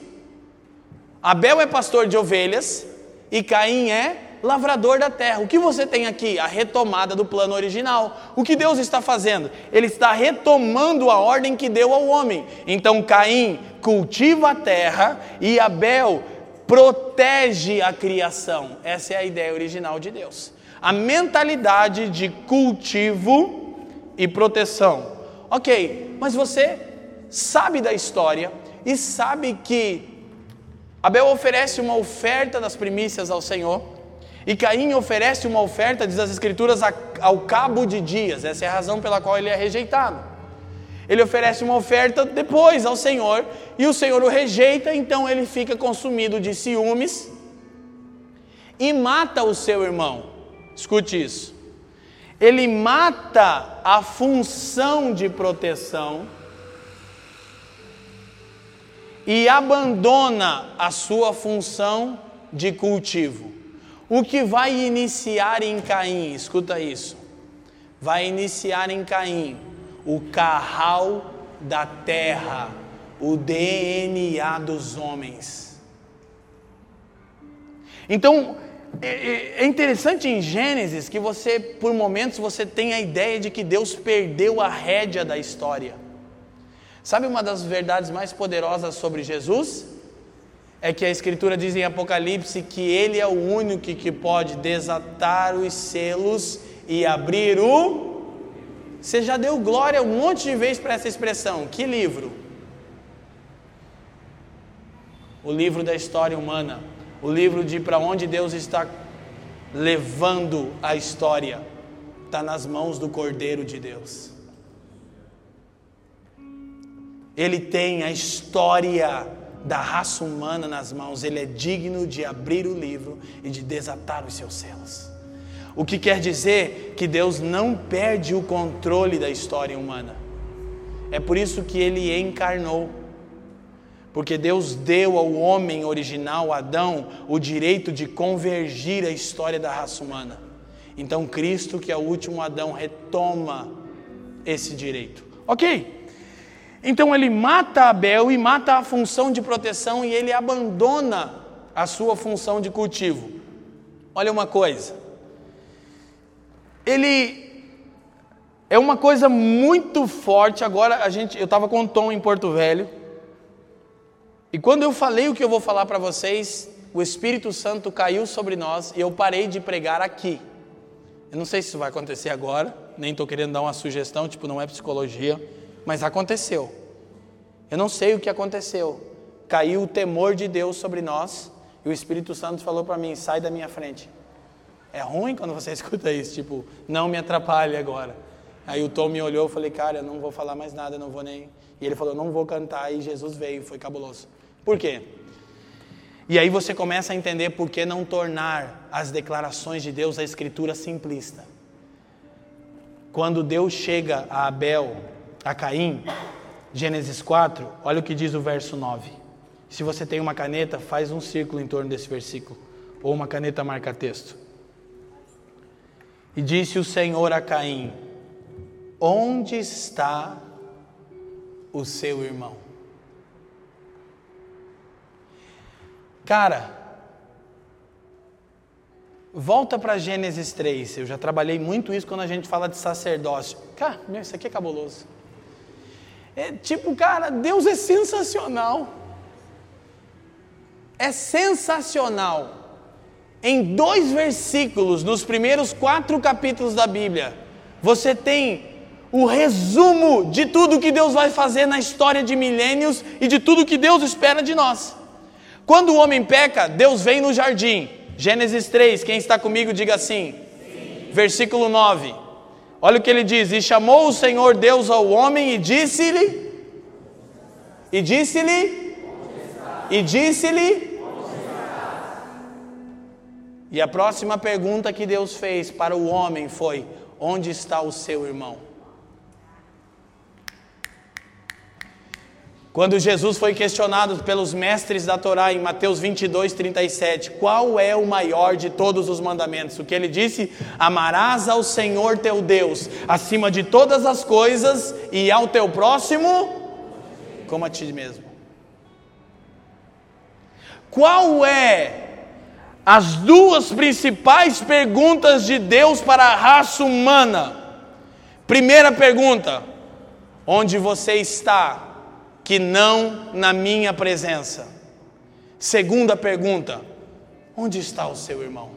Abel é pastor de ovelhas e Caim é lavrador da terra. O que você tem aqui? A retomada do plano original. O que Deus está fazendo? Ele está retomando a ordem que deu ao homem. Então Caim cultiva a terra e Abel protege a criação. Essa é a ideia original de Deus. A mentalidade de cultivo e proteção. Ok, mas você sabe da história e sabe que Abel oferece uma oferta das primícias ao Senhor e Caim oferece uma oferta, diz as Escrituras, ao cabo de dias. Essa é a razão pela qual ele é rejeitado. Ele oferece uma oferta depois ao Senhor e o Senhor o rejeita, então ele fica consumido de ciúmes e mata o seu irmão. Escute isso. Ele mata a função de proteção e abandona a sua função de cultivo. O que vai iniciar em Caim, escuta isso, vai iniciar em Caim o carral da terra, o DNA dos homens. Então, é, é, é interessante em Gênesis que você, por momentos, você tem a ideia de que Deus perdeu a rédea da história. Sabe uma das verdades mais poderosas sobre Jesus? É que a Escritura diz em Apocalipse que Ele é o único que pode desatar os selos e abrir o você já deu glória um monte de vezes para essa expressão. Que livro? O livro da história humana. O livro de para onde Deus está levando a história. Está nas mãos do Cordeiro de Deus. Ele tem a história da raça humana nas mãos. Ele é digno de abrir o livro e de desatar os seus selos. O que quer dizer que Deus não perde o controle da história humana. É por isso que ele encarnou. Porque Deus deu ao homem original, Adão, o direito de convergir a história da raça humana. Então Cristo, que é o último Adão, retoma esse direito. Ok. Então ele mata Abel e mata a função de proteção e ele abandona a sua função de cultivo. Olha uma coisa ele é uma coisa muito forte. Agora a gente, eu estava com o Tom em Porto Velho. E quando eu falei o que eu vou falar para vocês, o Espírito Santo caiu sobre nós e eu parei de pregar aqui. Eu não sei se isso vai acontecer agora, nem estou querendo dar uma sugestão, tipo, não é psicologia, mas aconteceu. Eu não sei o que aconteceu. Caiu o temor de Deus sobre nós e o Espírito Santo falou para mim: sai da minha frente. É ruim quando você escuta isso, tipo, não me atrapalhe agora. Aí o Tom me olhou e falei, cara, eu não vou falar mais nada, não vou nem. E ele falou, não vou cantar, e Jesus veio, foi cabuloso. Por quê? E aí você começa a entender por que não tornar as declarações de Deus a escritura simplista. Quando Deus chega a Abel, a Caim, Gênesis 4, olha o que diz o verso 9. Se você tem uma caneta, faz um círculo em torno desse versículo, ou uma caneta marca texto. E disse o Senhor a Caim: Onde está o seu irmão? Cara, volta para Gênesis 3. Eu já trabalhei muito isso quando a gente fala de sacerdócio. Cara, isso aqui é cabuloso. É tipo, cara, Deus é sensacional. É sensacional em dois versículos, nos primeiros quatro capítulos da Bíblia, você tem o resumo de tudo que Deus vai fazer na história de milênios e de tudo que Deus espera de nós. Quando o homem peca, Deus vem no jardim. Gênesis 3, quem está comigo, diga assim. Sim. Versículo 9. Olha o que ele diz: E chamou o Senhor Deus ao homem e disse-lhe, e disse-lhe, e disse-lhe, e a próxima pergunta que Deus fez para o homem foi: Onde está o seu irmão? Quando Jesus foi questionado pelos mestres da Torá em Mateus 22, 37, qual é o maior de todos os mandamentos? O que ele disse? Amarás ao Senhor teu Deus acima de todas as coisas e ao teu próximo como a ti mesmo. Qual é as duas principais perguntas de Deus para a raça humana. Primeira pergunta: onde você está, que não na minha presença? Segunda pergunta: onde está o seu irmão?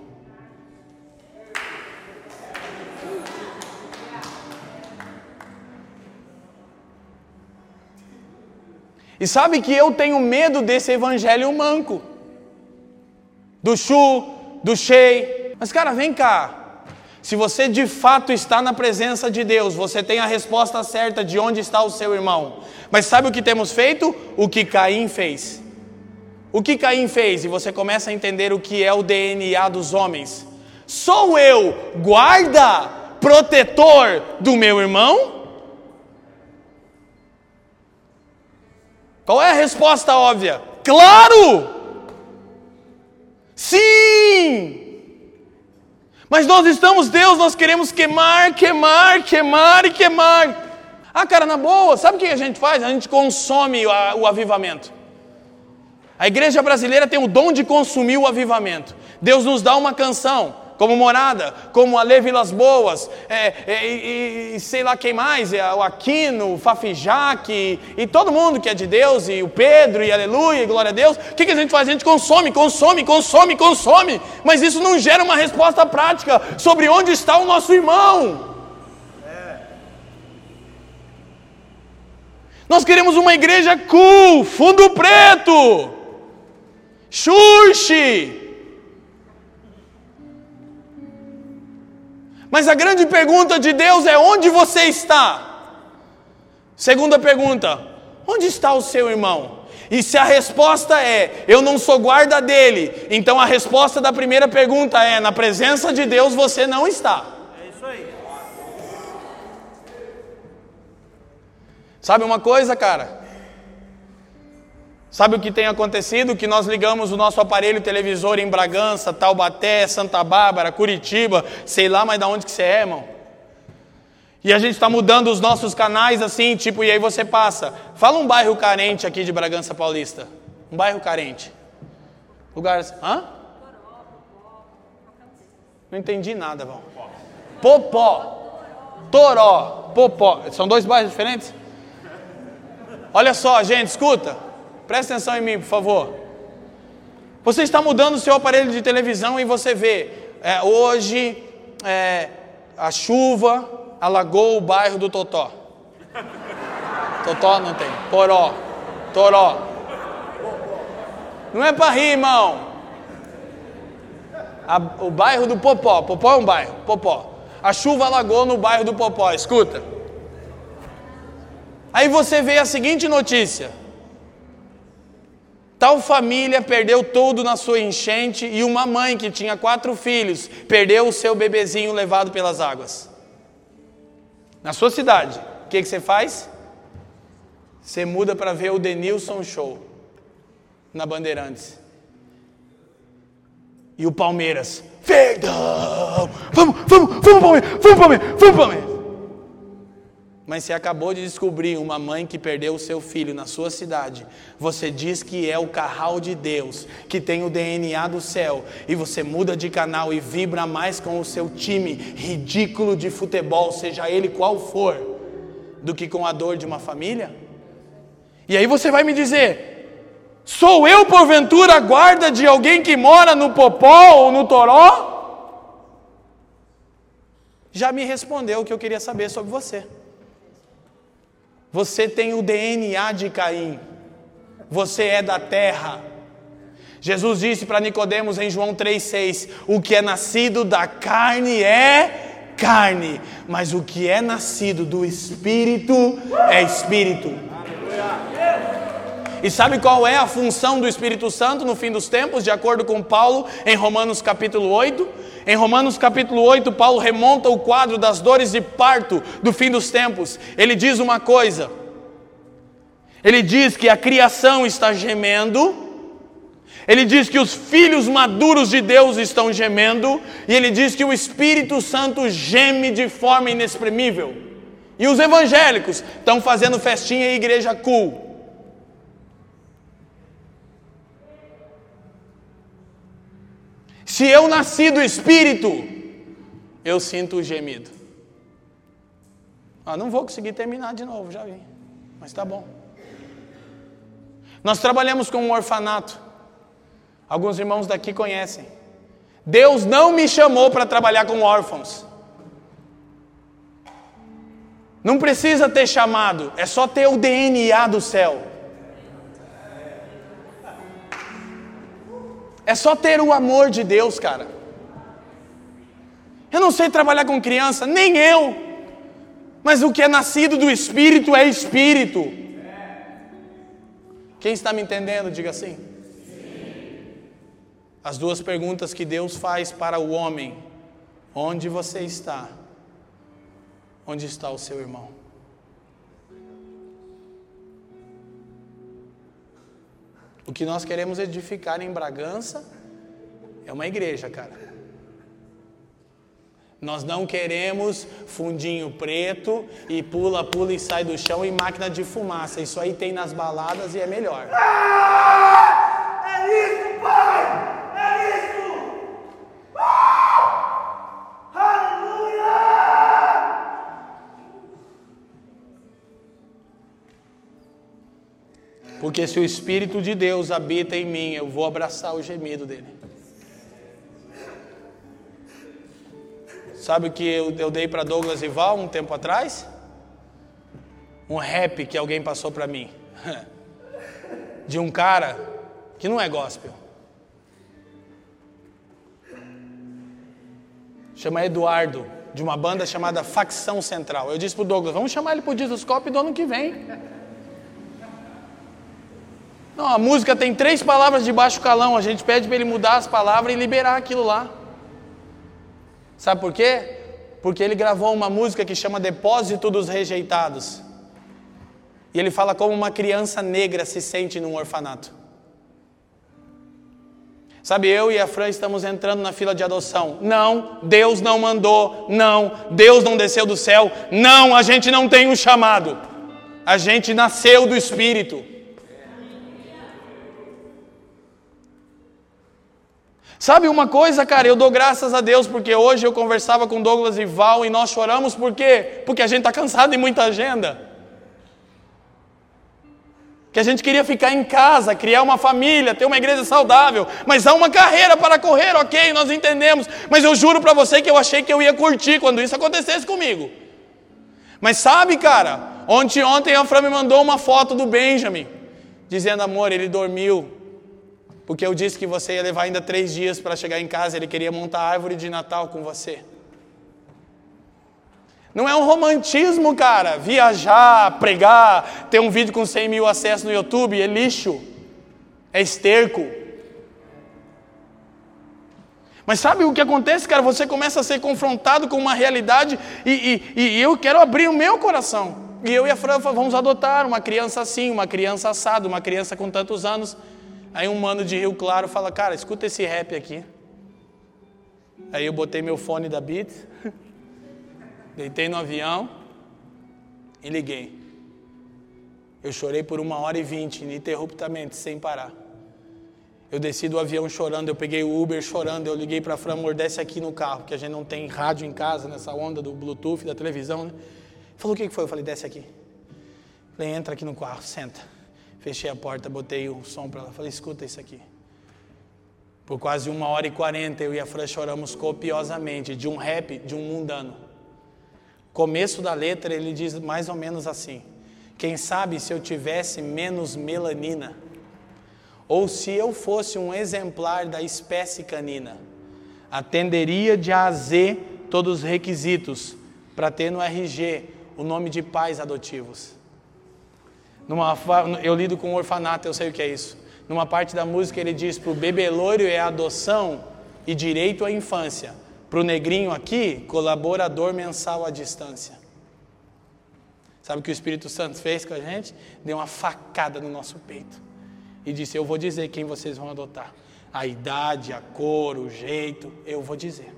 E sabe que eu tenho medo desse evangelho manco. Do Chu, do Shei. Mas cara, vem cá. Se você de fato está na presença de Deus, você tem a resposta certa de onde está o seu irmão. Mas sabe o que temos feito? O que Caim fez. O que Caim fez? E você começa a entender o que é o DNA dos homens. Sou eu guarda, protetor do meu irmão? Qual é a resposta óbvia? Claro! Sim! Mas nós estamos Deus, nós queremos queimar, queimar, queimar e queimar. Ah, cara, na boa, sabe o que a gente faz? A gente consome o avivamento. A igreja brasileira tem o dom de consumir o avivamento. Deus nos dá uma canção como Morada, como Ale Vilas Boas, é, é, e, e, sei lá quem mais, é, o Aquino, o Fafijac, e, e, todo mundo que é de Deus, e o Pedro, e aleluia, e glória a Deus. O que, que a gente faz? A gente consome, consome, consome, consome, mas isso não gera uma resposta prática sobre onde está o nosso irmão. Nós queremos uma igreja cool, fundo preto, xuxi, Mas a grande pergunta de Deus é: onde você está? Segunda pergunta: onde está o seu irmão? E se a resposta é: eu não sou guarda dele, então a resposta da primeira pergunta é: na presença de Deus você não está. É isso aí. Sabe uma coisa, cara? Sabe o que tem acontecido? Que nós ligamos o nosso aparelho televisor em Bragança, Taubaté, Santa Bárbara, Curitiba, sei lá mais de onde que você é, irmão. E a gente está mudando os nossos canais assim, tipo, e aí você passa. Fala um bairro carente aqui de Bragança Paulista. Um bairro carente. Lugar. Hã? Não entendi nada, irmão. Popó. Toró. Popó. São dois bairros diferentes? Olha só, gente, escuta. Presta atenção em mim, por favor. Você está mudando o seu aparelho de televisão e você vê, é, hoje é, a chuva alagou o bairro do Totó. Totó não tem. Poró. Toró. Não é para rir, irmão. A, o bairro do Popó. Popó é um bairro. Popó. A chuva alagou no bairro do Popó. Escuta. Aí você vê a seguinte notícia. Tal família perdeu tudo na sua enchente e uma mãe que tinha quatro filhos perdeu o seu bebezinho levado pelas águas. Na sua cidade, o que, que você faz? Você muda para ver o Denilson Show na Bandeirantes. E o Palmeiras, Verdão! Vamos, vamos, vamos, Palmeiras! Vamos, Palmeiras! Vamos, Palmeiras! Mas você acabou de descobrir uma mãe que perdeu o seu filho na sua cidade. Você diz que é o carral de Deus, que tem o DNA do céu, e você muda de canal e vibra mais com o seu time ridículo de futebol, seja ele qual for, do que com a dor de uma família? E aí você vai me dizer: sou eu porventura guarda de alguém que mora no Popó ou no Toró? Já me respondeu o que eu queria saber sobre você. Você tem o DNA de Caim. Você é da terra. Jesus disse para Nicodemos em João 3:6: "O que é nascido da carne é carne, mas o que é nascido do espírito é espírito." E sabe qual é a função do Espírito Santo no fim dos tempos, de acordo com Paulo em Romanos capítulo 8? Em Romanos capítulo 8, Paulo remonta o quadro das dores de parto do fim dos tempos. Ele diz uma coisa. Ele diz que a criação está gemendo. Ele diz que os filhos maduros de Deus estão gemendo. E ele diz que o Espírito Santo geme de forma inexprimível. E os evangélicos estão fazendo festinha em igreja cool. Se eu nasci do Espírito, eu sinto o gemido. Ah, não vou conseguir terminar de novo, já vi. Mas tá bom. Nós trabalhamos com um orfanato. Alguns irmãos daqui conhecem. Deus não me chamou para trabalhar com órfãos. Não precisa ter chamado, é só ter o DNA do céu. É só ter o amor de Deus, cara. Eu não sei trabalhar com criança, nem eu. Mas o que é nascido do Espírito é Espírito. Quem está me entendendo, diga assim. As duas perguntas que Deus faz para o homem: onde você está? Onde está o seu irmão? O que nós queremos edificar em Bragança é uma igreja, cara. Nós não queremos fundinho preto e pula, pula e sai do chão e máquina de fumaça. Isso aí tem nas baladas e é melhor. Ah, é isso, Pai! É isso! Ah, aleluia! Porque se o Espírito de Deus habita em mim, eu vou abraçar o gemido dele. Sabe o que eu, dei para Douglas e Val um tempo atrás? Um rap que alguém passou para mim. De um cara que não é gospel. Chama Eduardo, de uma banda chamada Facção Central. Eu disse pro Douglas, vamos chamar ele pro Discoscope do ano que vem. Não, a música tem três palavras de baixo calão, a gente pede para ele mudar as palavras e liberar aquilo lá. Sabe por quê? Porque ele gravou uma música que chama Depósito dos Rejeitados. E ele fala como uma criança negra se sente num orfanato. Sabe, eu e a Fran estamos entrando na fila de adoção. Não, Deus não mandou. Não, Deus não desceu do céu. Não, a gente não tem um chamado. A gente nasceu do Espírito. Sabe uma coisa, cara? Eu dou graças a Deus porque hoje eu conversava com Douglas e Val e nós choramos por quê? Porque a gente está cansado de muita agenda. Que a gente queria ficar em casa, criar uma família, ter uma igreja saudável, mas há uma carreira para correr, ok, nós entendemos. Mas eu juro para você que eu achei que eu ia curtir quando isso acontecesse comigo. Mas sabe, cara, ontem, ontem a Fran me mandou uma foto do Benjamin, dizendo: amor, ele dormiu porque eu disse que você ia levar ainda três dias para chegar em casa, ele queria montar árvore de Natal com você. Não é um romantismo, cara. Viajar, pregar, ter um vídeo com 100 mil acessos no YouTube é lixo, é esterco. Mas sabe o que acontece, cara? Você começa a ser confrontado com uma realidade e, e, e eu quero abrir o meu coração. E eu e a Fran vamos adotar uma criança assim, uma criança assada, uma criança com tantos anos. Aí um mano de Rio Claro fala, cara, escuta esse rap aqui. Aí eu botei meu fone da Beats, deitei no avião e liguei. Eu chorei por uma hora e vinte, ininterruptamente, sem parar. Eu desci do avião chorando, eu peguei o Uber chorando, eu liguei para a Fran, amor, desce aqui no carro, porque a gente não tem rádio em casa, nessa onda do Bluetooth, da televisão, né? Falou, o que foi? Eu falei, desce aqui. Falei, entra aqui no carro, senta. Fechei a porta, botei o som para ela. Falei, escuta isso aqui. Por quase uma hora e quarenta, eu e a Fran choramos copiosamente de um rap de um mundano. Começo da letra, ele diz mais ou menos assim: Quem sabe se eu tivesse menos melanina, ou se eu fosse um exemplar da espécie canina, atenderia de A a Z todos os requisitos para ter no RG o nome de pais adotivos. Numa, eu lido com orfanato, eu sei o que é isso. Numa parte da música ele diz: para o bebê loiro é adoção e direito à infância. Para o negrinho aqui, colaborador mensal à distância. Sabe o que o Espírito Santo fez com a gente? Deu uma facada no nosso peito. E disse: Eu vou dizer quem vocês vão adotar. A idade, a cor, o jeito, eu vou dizer.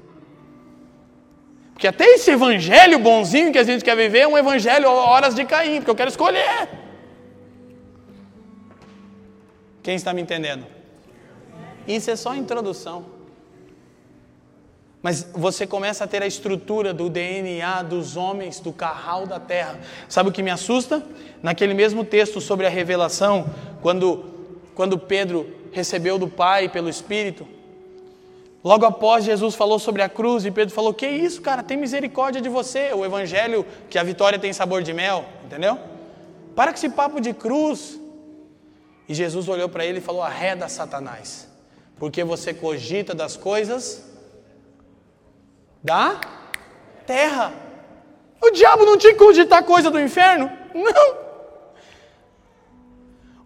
Porque até esse evangelho bonzinho que a gente quer viver é um evangelho horas de Caim, porque eu quero escolher. Quem está me entendendo? Isso é só introdução. Mas você começa a ter a estrutura do DNA dos homens do carral da terra. Sabe o que me assusta? Naquele mesmo texto sobre a revelação, quando, quando Pedro recebeu do Pai pelo Espírito. Logo após Jesus falou sobre a cruz e Pedro falou: Que isso, cara, tem misericórdia de você. O evangelho que a vitória tem sabor de mel, entendeu? Para com esse papo de cruz. E Jesus olhou para ele e falou: Arreda Satanás, porque você cogita das coisas da terra. O diabo não tinha que cogitar coisa do inferno? Não.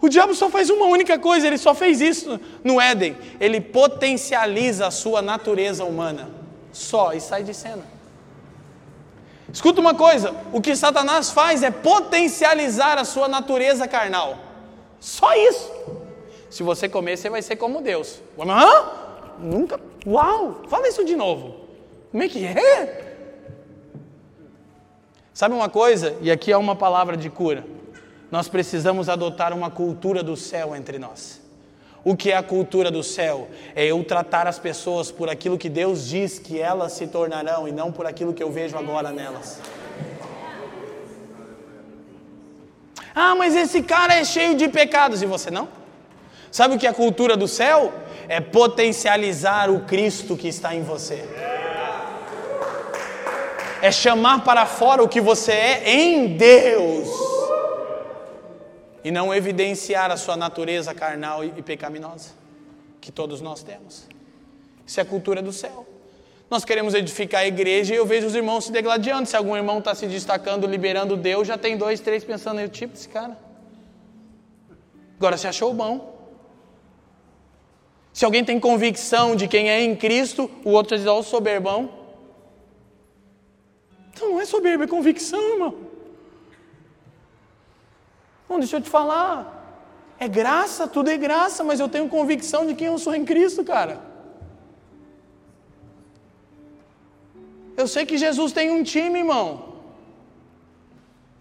O diabo só faz uma única coisa, ele só fez isso no Éden. Ele potencializa a sua natureza humana. Só, e sai de cena. Escuta uma coisa: o que Satanás faz é potencializar a sua natureza carnal. Só isso. Se você comer, você vai ser como Deus. Hã? Nunca. Uau! Fala isso de novo. Como é que é? Sabe uma coisa? E aqui é uma palavra de cura nós precisamos adotar uma cultura do céu entre nós. O que é a cultura do céu? É eu tratar as pessoas por aquilo que Deus diz que elas se tornarão e não por aquilo que eu vejo agora nelas. Ah, mas esse cara é cheio de pecados e você não? Sabe o que é a cultura do céu? É potencializar o Cristo que está em você. É chamar para fora o que você é em Deus e não evidenciar a sua natureza carnal e pecaminosa, que todos nós temos. Isso é a cultura do céu. Nós queremos edificar a igreja e eu vejo os irmãos se degladiando. Se algum irmão está se destacando, liberando Deus, já tem dois, três pensando, eu tipo esse cara. Agora se achou bom. Se alguém tem convicção de quem é em Cristo, o outro diz, ó, oh, soberbão. Então não é soberba, é convicção, irmão. Não, deixa eu te falar. É graça, tudo é graça, mas eu tenho convicção de quem eu sou em Cristo, cara. Eu sei que Jesus tem um time, irmão.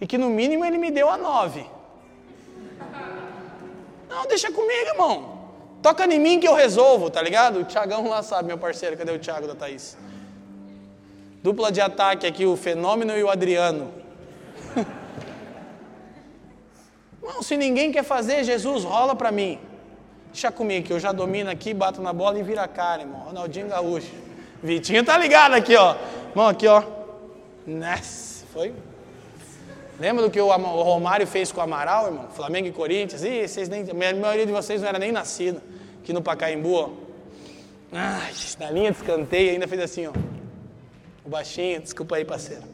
E que no mínimo ele me deu a nove. Não, deixa comigo, irmão. Toca em mim que eu resolvo, tá ligado? O Tiagão lá sabe, meu parceiro. Cadê o Thiago da Thaís? Dupla de ataque aqui, o Fenômeno e o Adriano. Não, se ninguém quer fazer, Jesus, rola para mim. Deixa comigo, que eu já domino aqui, bato na bola e vira a cara, irmão. Ronaldinho Gaúcho. Vitinho tá ligado aqui, ó. Irmão, aqui, ó. Ness, foi. Lembra do que o Romário fez com o Amaral, irmão? Flamengo e Corinthians? Ih, vocês nem, a maioria de vocês não era nem nascido. Aqui no Pacaembu, ó. Ai, na linha de escanteio ainda fez assim, ó. O baixinho, desculpa aí, parceiro.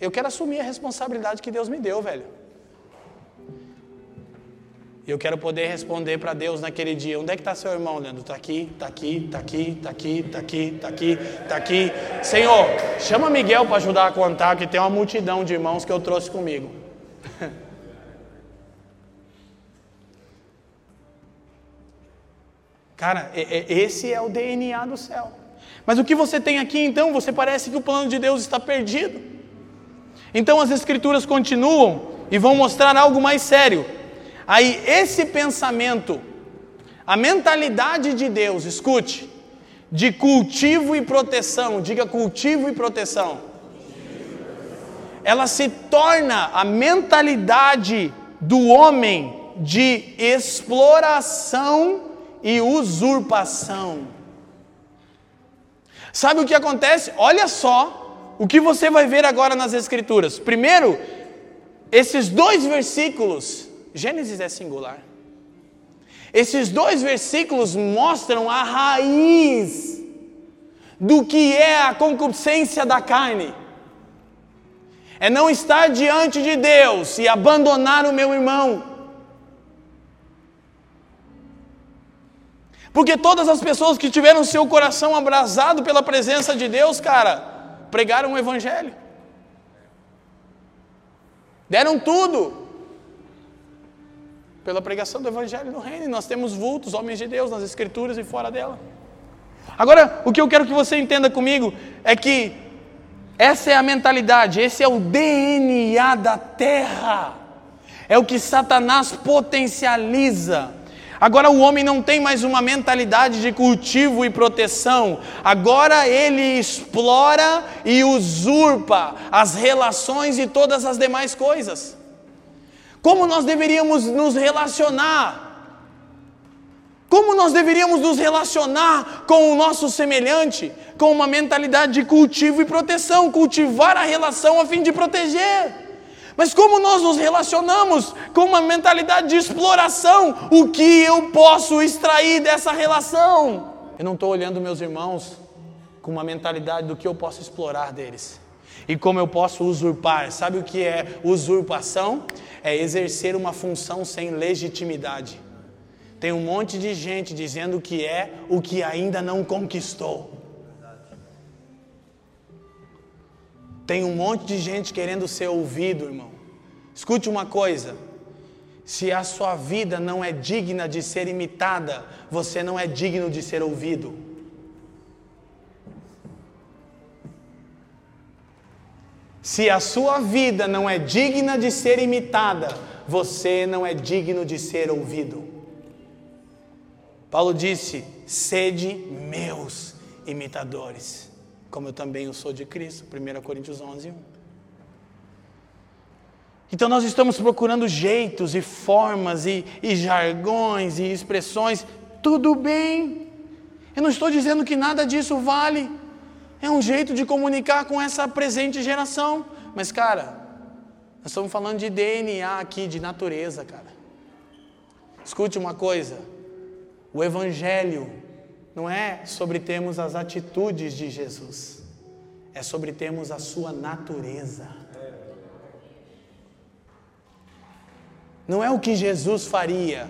Eu quero assumir a responsabilidade que Deus me deu, velho. E eu quero poder responder para Deus naquele dia: onde é que está seu irmão, Leandro? Está aqui, está aqui, está aqui, está aqui, está aqui, está aqui, está aqui. Senhor, chama Miguel para ajudar a contar, que tem uma multidão de irmãos que eu trouxe comigo. Cara, esse é o DNA do céu. Mas o que você tem aqui então? Você parece que o plano de Deus está perdido. Então as escrituras continuam e vão mostrar algo mais sério. Aí esse pensamento, a mentalidade de Deus, escute, de cultivo e proteção, diga cultivo e proteção. Ela se torna a mentalidade do homem de exploração e usurpação. Sabe o que acontece? Olha só o que você vai ver agora nas Escrituras? Primeiro, esses dois versículos, Gênesis é singular. Esses dois versículos mostram a raiz do que é a concupiscência da carne. É não estar diante de Deus e abandonar o meu irmão. Porque todas as pessoas que tiveram seu coração abrasado pela presença de Deus, cara, pregaram o Evangelho. Deram tudo pela pregação do Evangelho no reino. E nós temos vultos, homens de Deus, nas Escrituras e fora dela. Agora, o que eu quero que você entenda comigo é que essa é a mentalidade, esse é o DNA da terra, é o que Satanás potencializa Agora o homem não tem mais uma mentalidade de cultivo e proteção. Agora ele explora e usurpa as relações e todas as demais coisas. Como nós deveríamos nos relacionar. Como nós deveríamos nos relacionar com o nosso semelhante, com uma mentalidade de cultivo e proteção, cultivar a relação a fim de proteger. Mas como nós nos relacionamos com uma mentalidade de exploração, o que eu posso extrair dessa relação? Eu não estou olhando meus irmãos com uma mentalidade do que eu posso explorar deles e como eu posso usurpar. Sabe o que é usurpação? É exercer uma função sem legitimidade. Tem um monte de gente dizendo que é o que ainda não conquistou. Tem um monte de gente querendo ser ouvido, irmão. Escute uma coisa: se a sua vida não é digna de ser imitada, você não é digno de ser ouvido. Se a sua vida não é digna de ser imitada, você não é digno de ser ouvido. Paulo disse: sede meus imitadores, como eu também o sou de Cristo. 1 Coríntios 11, 1. Então nós estamos procurando jeitos e formas e, e jargões e expressões, tudo bem. Eu não estou dizendo que nada disso vale. É um jeito de comunicar com essa presente geração. Mas, cara, nós estamos falando de DNA aqui, de natureza, cara. Escute uma coisa: o Evangelho não é sobre termos as atitudes de Jesus, é sobre termos a sua natureza. Não é o que Jesus faria,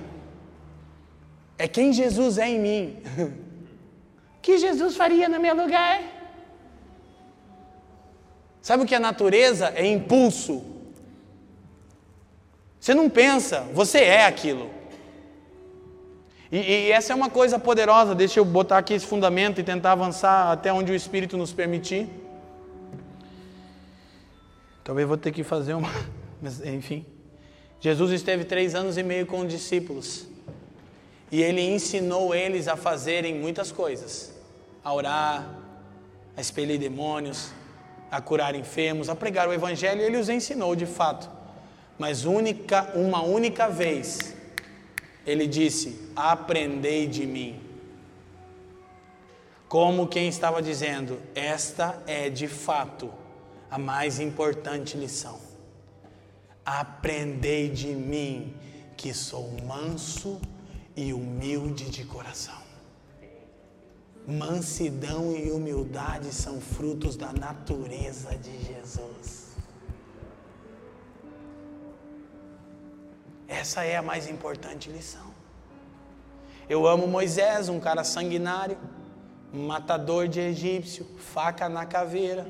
é quem Jesus é em mim. O que Jesus faria no meu lugar? Sabe o que é natureza? É impulso. Você não pensa, você é aquilo. E, e, essa é uma coisa poderosa. Deixa eu botar aqui esse fundamento e tentar avançar até onde o Espírito nos permitir. Talvez vou ter que fazer uma. Mas, enfim. Jesus esteve três anos e meio com os discípulos. E ele ensinou eles a fazerem muitas coisas: a orar, a expelir demônios, a curar enfermos, a pregar o evangelho, ele os ensinou de fato. Mas única, uma única vez, ele disse: "Aprendei de mim". Como quem estava dizendo: "Esta é de fato a mais importante lição. Aprendei de mim, que sou manso e humilde de coração". Mansidão e humildade são frutos da natureza de Jesus. Essa é a mais importante lição. Eu amo Moisés, um cara sanguinário, matador de egípcio, faca na caveira.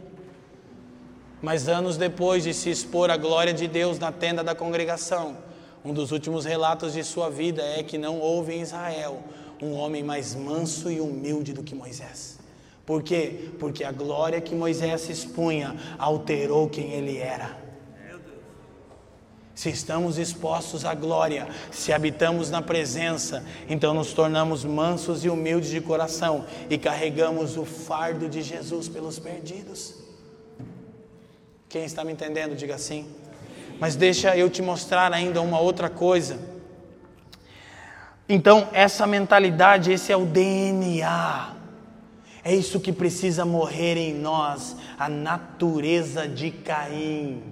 Mas anos depois de se expor à glória de Deus na tenda da congregação, um dos últimos relatos de sua vida é que não houve em Israel um homem mais manso e humilde do que Moisés. Por quê? Porque a glória que Moisés expunha alterou quem ele era. Se estamos expostos à glória, se habitamos na presença, então nos tornamos mansos e humildes de coração e carregamos o fardo de Jesus pelos perdidos. Quem está me entendendo, diga assim. Mas deixa eu te mostrar ainda uma outra coisa. Então, essa mentalidade, esse é o DNA. É isso que precisa morrer em nós, a natureza de Caim.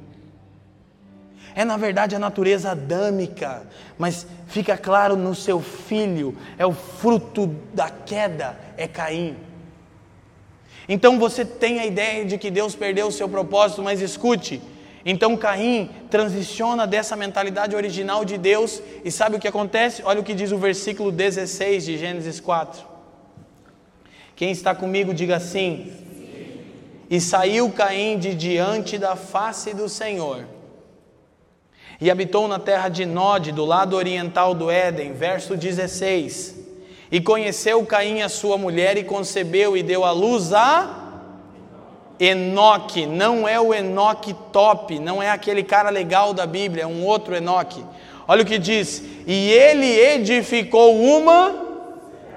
É na verdade a natureza adâmica, mas fica claro no seu filho, é o fruto da queda, é Caim. Então você tem a ideia de que Deus perdeu o seu propósito, mas escute, então Caim transiciona dessa mentalidade original de Deus e sabe o que acontece? Olha o que diz o versículo 16 de Gênesis 4. Quem está comigo, diga assim: E saiu Caim de diante da face do Senhor e habitou na terra de Nod, do lado oriental do Éden, verso 16. E conheceu Caim a sua mulher e concebeu e deu à luz a Enoque não é o Enoque top, não é aquele cara legal da Bíblia, é um outro Enoque. Olha o que diz: E ele edificou uma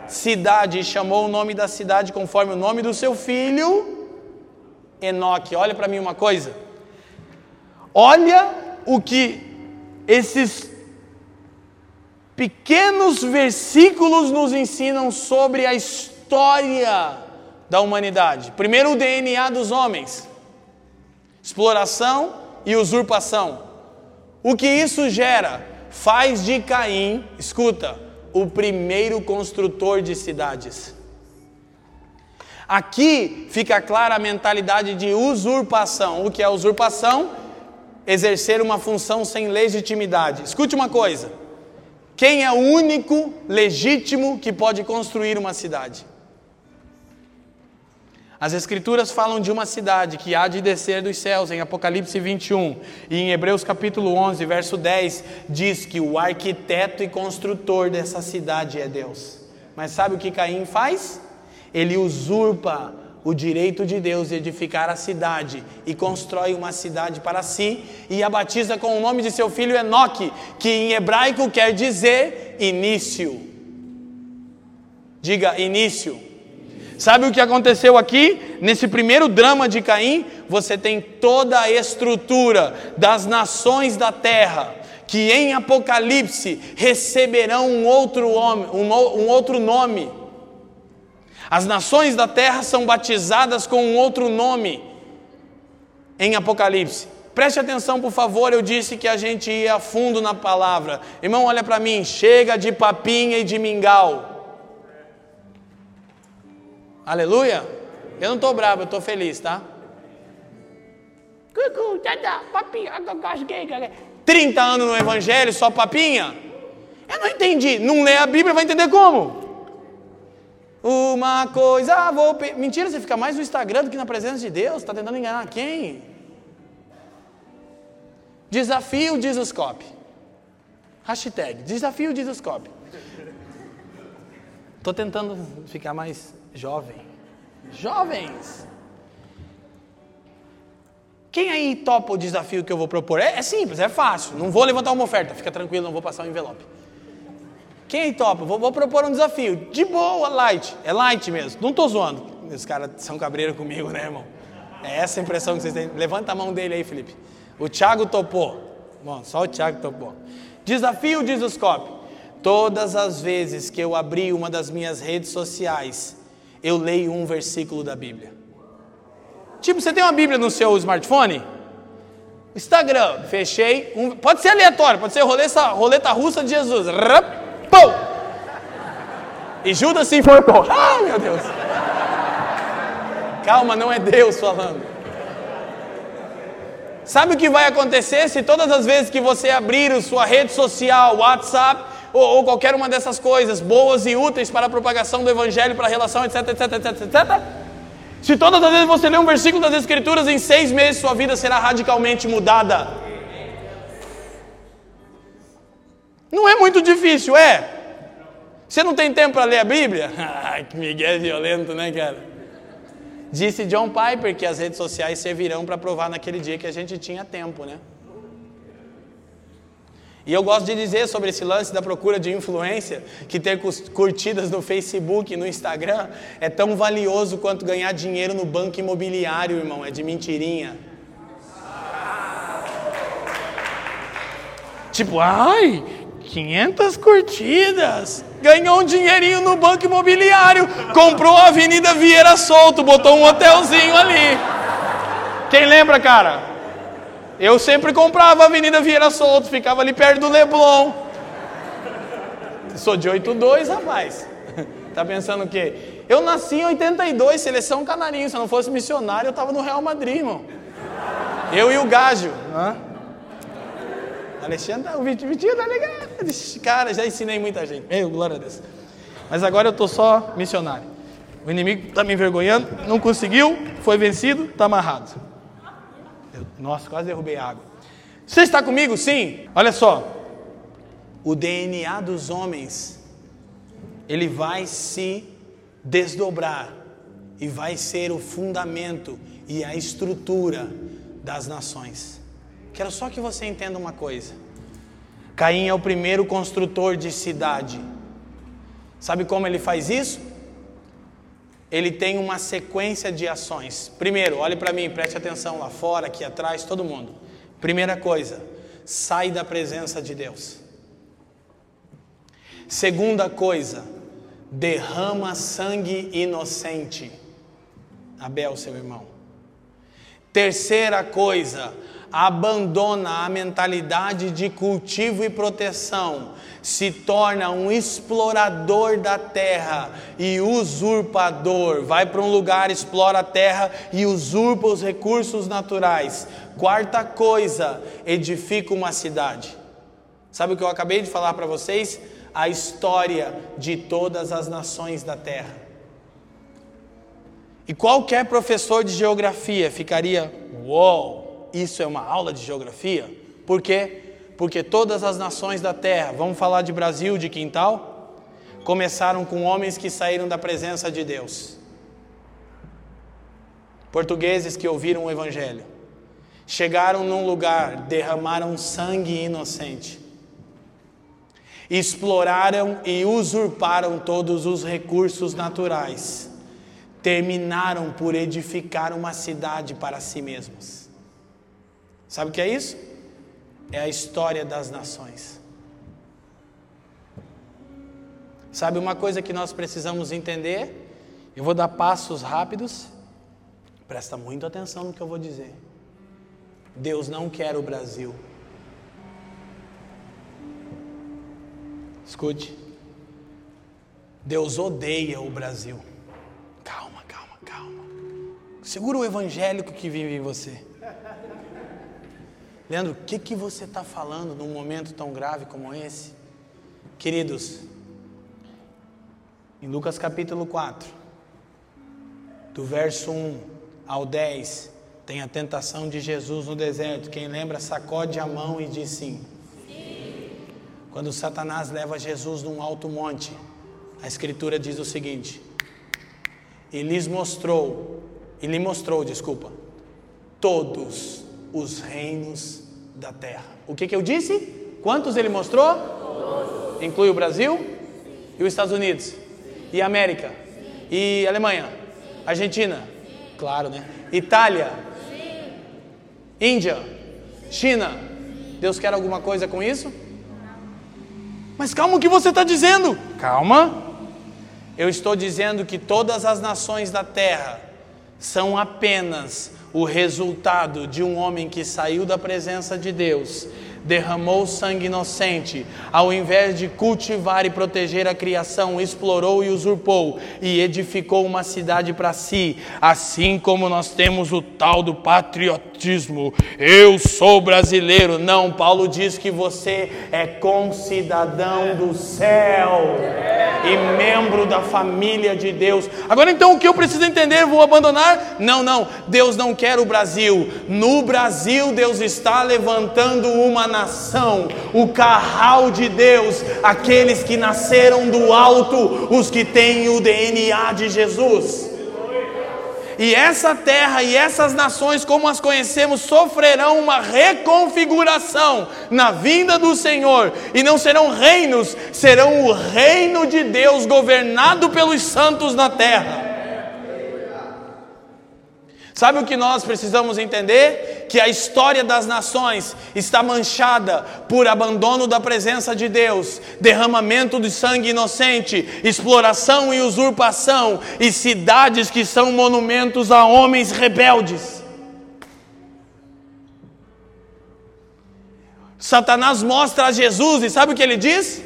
cidade e chamou o nome da cidade conforme o nome do seu filho, Enoque. Olha para mim uma coisa. Olha o que esses pequenos versículos nos ensinam sobre a história da humanidade. Primeiro, o DNA dos homens: exploração e usurpação. O que isso gera? Faz de Caim, escuta, o primeiro construtor de cidades. Aqui fica clara a mentalidade de usurpação. O que é usurpação? Exercer uma função sem legitimidade. Escute uma coisa: quem é o único legítimo que pode construir uma cidade? As Escrituras falam de uma cidade que há de descer dos céus, em Apocalipse 21, e em Hebreus capítulo 11, verso 10, diz que o arquiteto e construtor dessa cidade é Deus. Mas sabe o que Caim faz? Ele usurpa o direito de Deus de edificar a cidade e constrói uma cidade para si e a batiza com o nome de seu filho Enoque, que em hebraico quer dizer início. Diga início. Sabe o que aconteceu aqui? Nesse primeiro drama de Caim, você tem toda a estrutura das nações da terra, que em Apocalipse receberão um outro, homem, um, um outro nome. As nações da terra são batizadas com um outro nome em Apocalipse. Preste atenção, por favor. Eu disse que a gente ia a fundo na palavra. Irmão, olha para mim. Chega de papinha e de mingau. Aleluia? Eu não estou bravo, eu estou feliz, tá? 30 anos no Evangelho, só papinha? Eu não entendi. Não lê a Bíblia, vai entender como? Uma coisa vou. Mentira, você fica mais no Instagram do que na presença de Deus. Está tentando enganar quem? Desafio Jesuscope. Hashtag Desafio Jesuscope. Estou tentando ficar mais Jovem. Jovens. Quem aí topa o desafio que eu vou propor? É, é, simples, é fácil. Não vou levantar uma oferta, fica tranquilo, não vou passar um envelope. Quem aí topa? Vou, vou propor um desafio. De boa, light. É light mesmo. Não estou zoando. Os caras são cabreiros comigo, né, irmão? É essa a impressão que vocês têm. Levanta a mão dele aí, Felipe. O Thiago topou. Bom, só o Thiago topou. Desafio diz os Todas as vezes que eu abri uma das minhas redes sociais eu leio um versículo da Bíblia. Tipo, você tem uma Bíblia no seu smartphone? Instagram, fechei. Um, pode ser aleatório, pode ser roleta, roleta russa de Jesus. Rapou! E Judas se enforcou. Ah, meu Deus! Calma, não é Deus falando. Sabe o que vai acontecer se todas as vezes que você abrir sua rede social, WhatsApp, ou, ou qualquer uma dessas coisas boas e úteis para a propagação do Evangelho, para a relação, etc, etc, etc, etc. Se todas as vezes você lê um versículo das Escrituras, em seis meses sua vida será radicalmente mudada. Não é muito difícil, é? Você não tem tempo para ler a Bíblia? Que Miguel violento, né, cara? Disse John Piper que as redes sociais servirão para provar naquele dia que a gente tinha tempo, né? E eu gosto de dizer sobre esse lance da procura de influência, que ter curtidas no Facebook e no Instagram é tão valioso quanto ganhar dinheiro no banco imobiliário, irmão, é de mentirinha. Tipo, ai, 500 curtidas, ganhou um dinheirinho no banco imobiliário, comprou a Avenida Vieira Solto, botou um hotelzinho ali. Quem lembra, cara? Eu sempre comprava a Avenida Vieira Solto, ficava ali perto do Leblon. Sou de 82, rapaz. Tá pensando o quê? Eu nasci em 82, seleção canarinho. Se eu não fosse missionário, eu tava no Real Madrid, irmão. Eu e o Gágio. Hã? Alexandre, o Vitinho tá ligado. Cara, já ensinei muita gente. Meu, glória a Deus. Mas agora eu tô só missionário. O inimigo tá me envergonhando, não conseguiu, foi vencido, tá amarrado. Eu, nossa, quase derrubei água. Você está comigo? Sim. Olha só. O DNA dos homens, ele vai se desdobrar e vai ser o fundamento e a estrutura das nações. Quero só que você entenda uma coisa. Caim é o primeiro construtor de cidade. Sabe como ele faz isso? Ele tem uma sequência de ações. Primeiro, olhe para mim, preste atenção lá fora, aqui atrás, todo mundo. Primeira coisa, sai da presença de Deus. Segunda coisa, derrama sangue inocente. Abel, seu irmão. Terceira coisa, abandona a mentalidade de cultivo e proteção, se torna um explorador da terra e usurpador. Vai para um lugar, explora a terra e usurpa os recursos naturais. Quarta coisa, edifica uma cidade. Sabe o que eu acabei de falar para vocês? A história de todas as nações da terra. E qualquer professor de geografia ficaria, uou, isso é uma aula de geografia? Por quê? Porque todas as nações da terra, vamos falar de Brasil, de quintal, começaram com homens que saíram da presença de Deus. Portugueses que ouviram o Evangelho. Chegaram num lugar, derramaram sangue inocente. Exploraram e usurparam todos os recursos naturais terminaram por edificar uma cidade para si mesmos. Sabe o que é isso? É a história das nações. Sabe uma coisa que nós precisamos entender? Eu vou dar passos rápidos. Presta muito atenção no que eu vou dizer. Deus não quer o Brasil. Escute. Deus odeia o Brasil. Segura o evangélico que vive em você. Leandro, o que, que você está falando num momento tão grave como esse? Queridos, em Lucas capítulo 4, do verso 1 ao 10, tem a tentação de Jesus no deserto. Quem lembra, sacode a mão e diz sim. sim. Quando Satanás leva Jesus num alto monte, a Escritura diz o seguinte: E lhes mostrou e lhe mostrou, desculpa, todos os reinos da terra. O que, que eu disse? Quantos ele mostrou? Todos. Inclui o Brasil? Sim. E os Estados Unidos? Sim. E a América? Sim. E Alemanha? Argentina? Claro, né? Itália? Índia? China? Deus quer alguma coisa com isso? Mas calma o que você está dizendo. Calma. Eu estou dizendo que todas as nações da terra são apenas o resultado de um homem que saiu da presença de Deus derramou sangue inocente, ao invés de cultivar e proteger a criação, explorou e usurpou e edificou uma cidade para si, assim como nós temos o tal do patriotismo. Eu sou brasileiro. Não, Paulo diz que você é concidadão do céu e membro da família de Deus. Agora então o que eu preciso entender, vou abandonar? Não, não. Deus não quer o Brasil. No Brasil Deus está levantando uma nação, o carral de Deus, aqueles que nasceram do alto, os que têm o DNA de Jesus. E essa terra e essas nações, como as conhecemos, sofrerão uma reconfiguração na vinda do Senhor, e não serão reinos, serão o reino de Deus governado pelos santos na terra. Sabe o que nós precisamos entender? Que a história das nações está manchada por abandono da presença de Deus, derramamento de sangue inocente, exploração e usurpação, e cidades que são monumentos a homens rebeldes. Satanás mostra a Jesus e sabe o que ele diz?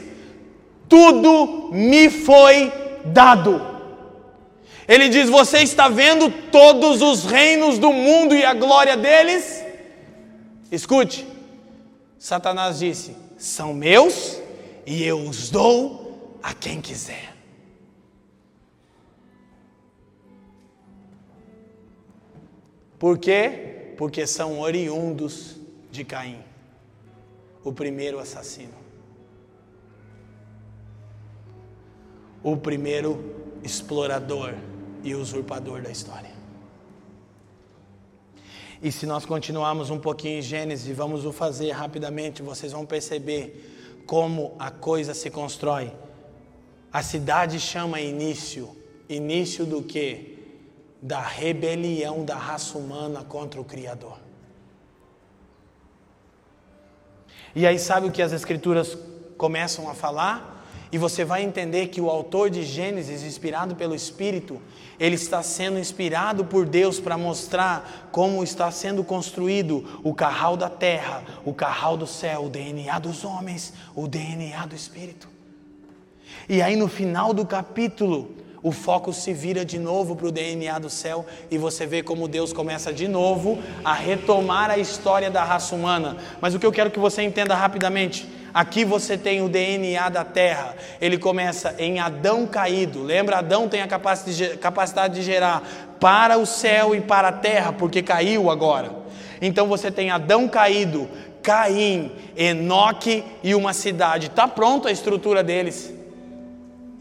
Tudo me foi dado. Ele diz: Você está vendo todos os reinos do mundo e a glória deles? Escute, Satanás disse: São meus e eu os dou a quem quiser. Por quê? Porque são oriundos de Caim, o primeiro assassino, o primeiro explorador e usurpador da história. E se nós continuarmos um pouquinho em Gênesis, vamos o fazer rapidamente, vocês vão perceber como a coisa se constrói. A cidade chama início. Início do que? Da rebelião da raça humana contra o Criador. E aí, sabe o que as Escrituras começam a falar? E você vai entender que o autor de Gênesis, inspirado pelo Espírito, ele está sendo inspirado por Deus para mostrar como está sendo construído o carral da terra, o carral do céu, o DNA dos homens, o DNA do Espírito. E aí no final do capítulo, o foco se vira de novo para o DNA do céu e você vê como Deus começa de novo a retomar a história da raça humana. Mas o que eu quero que você entenda rapidamente Aqui você tem o DNA da terra. Ele começa em Adão caído. Lembra? Adão tem a capacidade de gerar para o céu e para a terra, porque caiu agora. Então você tem Adão caído, Caim, Enoque e uma cidade. Está pronta a estrutura deles.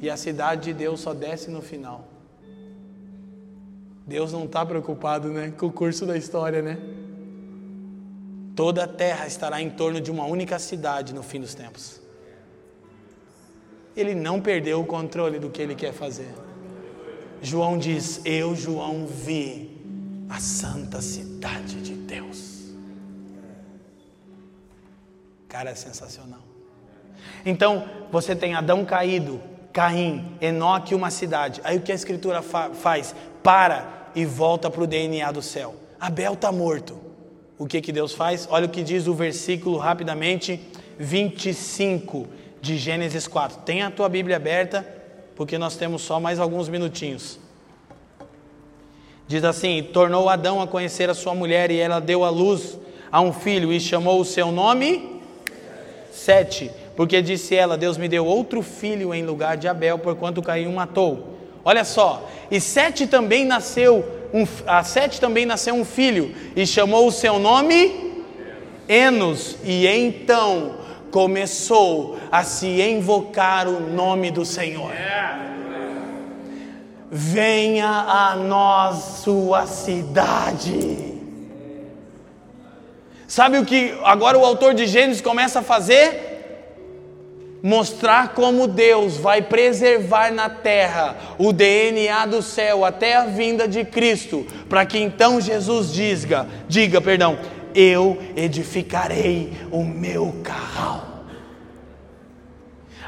E a cidade de Deus só desce no final. Deus não está preocupado né, com o curso da história, né? Toda a terra estará em torno de uma única cidade no fim dos tempos. Ele não perdeu o controle do que ele quer fazer. João diz: Eu, João, vi a santa cidade de Deus. Cara, é sensacional. Então, você tem Adão caído, Caim, Enoque, uma cidade. Aí o que a Escritura fa faz? Para e volta para o DNA do céu. Abel está morto o que, que Deus faz? Olha o que diz o versículo rapidamente 25 de Gênesis 4. Tem a tua Bíblia aberta, porque nós temos só mais alguns minutinhos. Diz assim: Tornou Adão a conhecer a sua mulher, e ela deu à luz a um filho, e chamou o seu nome Sete, porque disse ela: Deus me deu outro filho em lugar de Abel, porquanto Caim o matou. Olha só, e Sete também nasceu um, a Sete também nasceu um filho e chamou o seu nome Enos. E então começou a se invocar o nome do Senhor. Venha a nós sua cidade. Sabe o que agora o autor de Gênesis começa a fazer? Mostrar como Deus vai preservar na terra o DNA do céu até a vinda de Cristo, para que então Jesus diga, diga, perdão, eu edificarei o meu carral.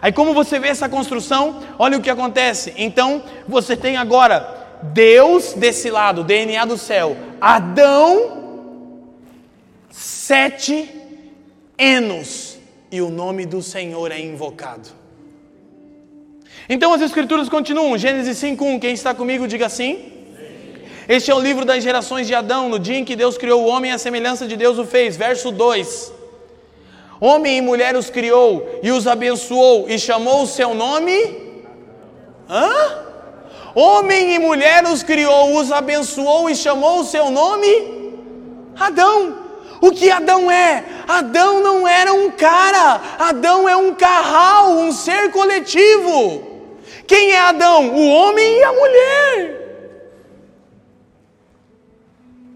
Aí como você vê essa construção, olha o que acontece. Então, você tem agora Deus desse lado, DNA do céu, Adão, sete Enos e o nome do Senhor é invocado. Então as escrituras continuam, Gênesis 5:1, quem está comigo diga sim. Este é o livro das gerações de Adão, no dia em que Deus criou o homem, a semelhança de Deus o fez. Verso 2. Homem e mulher os criou e os abençoou e chamou o seu nome? Hã? Homem e mulher os criou, os abençoou e chamou o seu nome? Adão. O que Adão é? Adão não era um cara, Adão é um carral, um ser coletivo. Quem é Adão? O homem e a mulher.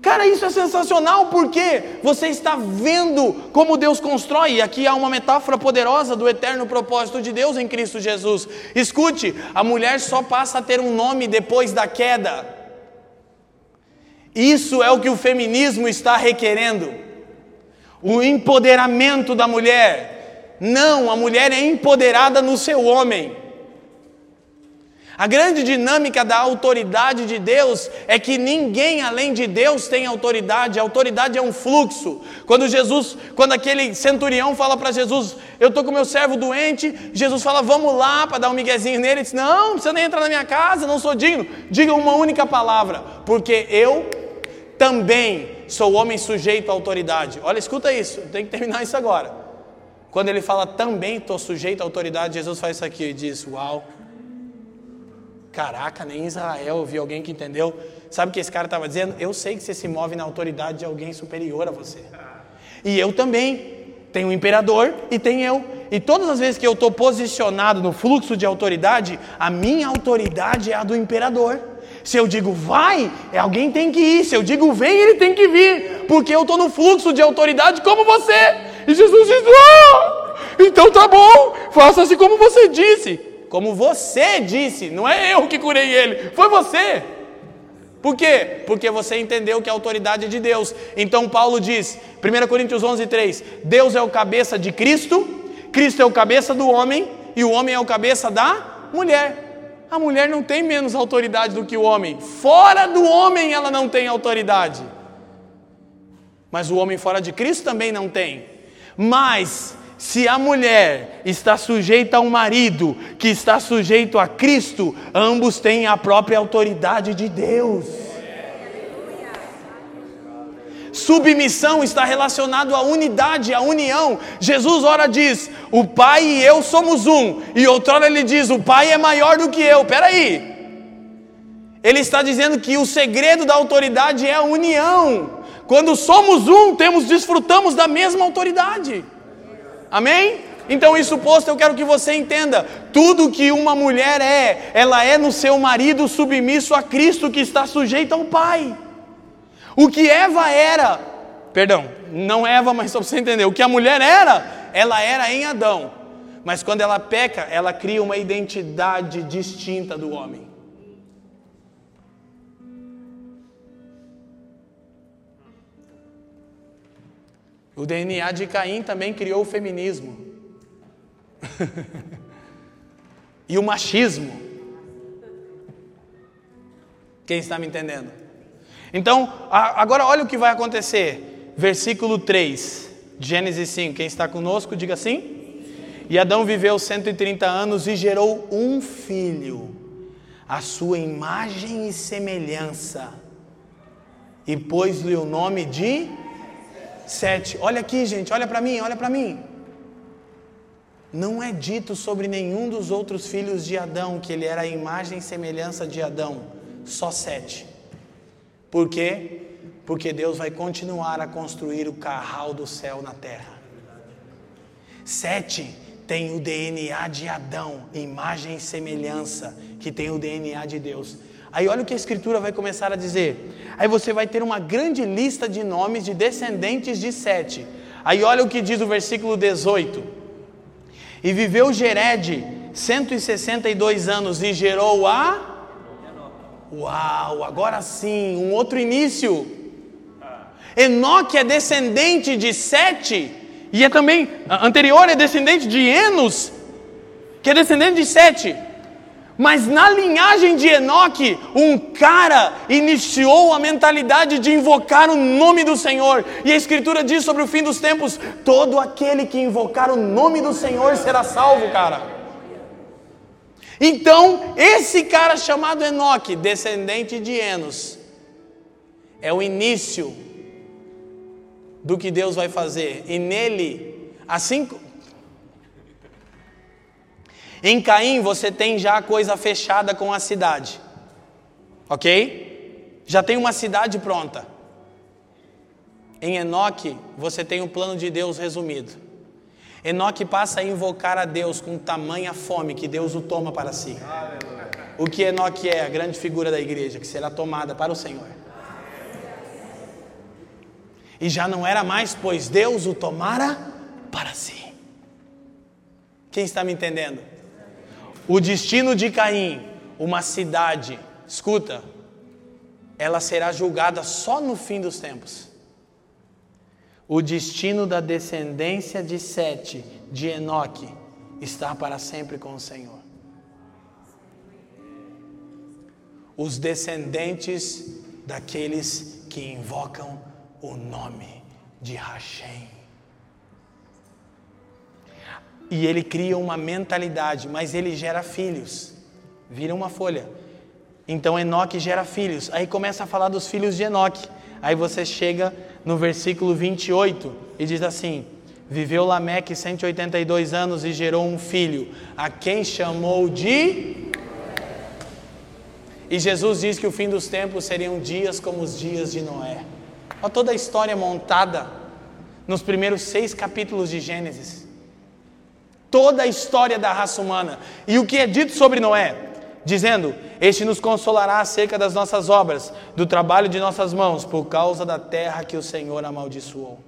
Cara, isso é sensacional porque você está vendo como Deus constrói. E aqui há uma metáfora poderosa do eterno propósito de Deus em Cristo Jesus. Escute, a mulher só passa a ter um nome depois da queda. Isso é o que o feminismo está requerendo o empoderamento da mulher. Não, a mulher é empoderada no seu homem. A grande dinâmica da autoridade de Deus é que ninguém além de Deus tem autoridade. A autoridade é um fluxo. Quando Jesus, quando aquele centurião fala para Jesus, eu estou com meu servo doente, Jesus fala, vamos lá para dar um miguezinho nele. Ele diz, não, não precisa nem entrar na minha casa, não sou digno. Diga uma única palavra, porque eu também sou homem sujeito à autoridade. Olha, escuta isso, tem que terminar isso agora. Quando ele fala também estou sujeito à autoridade, Jesus faz isso aqui e diz: Uau, caraca, nem em Israel vi alguém que entendeu. Sabe o que esse cara estava dizendo? Eu sei que você se move na autoridade de alguém superior a você. E eu também. Tem o um imperador e tem eu. E todas as vezes que eu estou posicionado no fluxo de autoridade, a minha autoridade é a do imperador. Se eu digo vai, é alguém tem que ir. Se eu digo vem, ele tem que vir. Porque eu estou no fluxo de autoridade como você. E Jesus diz: ah, então tá bom, faça-se como você disse. Como você disse, não é eu que curei ele, foi você. Por quê? Porque você entendeu que a autoridade é de Deus. Então Paulo diz, 1 Coríntios 11, 3: Deus é o cabeça de Cristo, Cristo é o cabeça do homem, e o homem é o cabeça da mulher. A mulher não tem menos autoridade do que o homem. Fora do homem ela não tem autoridade. Mas o homem fora de Cristo também não tem. Mas se a mulher está sujeita ao marido, que está sujeito a Cristo, ambos têm a própria autoridade de Deus. Submissão está relacionado à unidade, à união. Jesus ora diz: "O Pai e eu somos um", e outrora ele diz: "O Pai é maior do que eu". Peraí. Ele está dizendo que o segredo da autoridade é a união. Quando somos um, temos desfrutamos da mesma autoridade. Amém? Então, isso posto, eu quero que você entenda: tudo que uma mulher é, ela é no seu marido submisso a Cristo que está sujeito ao Pai. O que Eva era, perdão, não Eva, mas só para você entender, o que a mulher era, ela era em Adão. Mas quando ela peca, ela cria uma identidade distinta do homem. O DNA de Caim também criou o feminismo. e o machismo. Quem está me entendendo? Então, agora olha o que vai acontecer. Versículo 3, Gênesis 5. Quem está conosco, diga assim. E Adão viveu 130 anos e gerou um filho, a sua imagem e semelhança, e pôs-lhe o nome de 7. Olha aqui, gente, olha para mim, olha para mim. Não é dito sobre nenhum dos outros filhos de Adão que ele era a imagem e semelhança de Adão, só sete. Por quê? Porque Deus vai continuar a construir o carral do céu na terra. Sete tem o DNA de Adão, imagem e semelhança, que tem o DNA de Deus. Aí olha o que a Escritura vai começar a dizer. Aí você vai ter uma grande lista de nomes de descendentes de Sete. Aí olha o que diz o versículo 18. E viveu Gered 162 anos e gerou a. Uau, agora sim, um outro início. Enoque é descendente de Sete, e é também, anterior é descendente de Enos, que é descendente de Sete. Mas na linhagem de Enoque, um cara iniciou a mentalidade de invocar o nome do Senhor. E a Escritura diz sobre o fim dos tempos: todo aquele que invocar o nome do Senhor será salvo, cara. Então, esse cara chamado Enoque, descendente de Enos, é o início do que Deus vai fazer. E nele, assim em Caim você tem já a coisa fechada com a cidade. Ok? Já tem uma cidade pronta. Em Enoque você tem o plano de Deus resumido. Enoque passa a invocar a Deus com tamanha fome que Deus o toma para si. O que Enoque é? A grande figura da igreja que será tomada para o Senhor. E já não era mais, pois Deus o tomara para si. Quem está me entendendo? O destino de Caim, uma cidade, escuta, ela será julgada só no fim dos tempos. O destino da descendência de Sete, de Enoque, está para sempre com o Senhor. Os descendentes daqueles que invocam o nome de Hashem. E ele cria uma mentalidade, mas ele gera filhos. Vira uma folha. Então Enoque gera filhos. Aí começa a falar dos filhos de Enoque. Aí você chega no versículo 28 e diz assim: Viveu Lameque 182 anos e gerou um filho, a quem chamou de. E Jesus diz que o fim dos tempos seriam dias como os dias de Noé. Olha toda a história montada nos primeiros seis capítulos de Gênesis toda a história da raça humana. E o que é dito sobre Noé? Dizendo: Este nos consolará acerca das nossas obras, do trabalho de nossas mãos, por causa da terra que o Senhor amaldiçoou.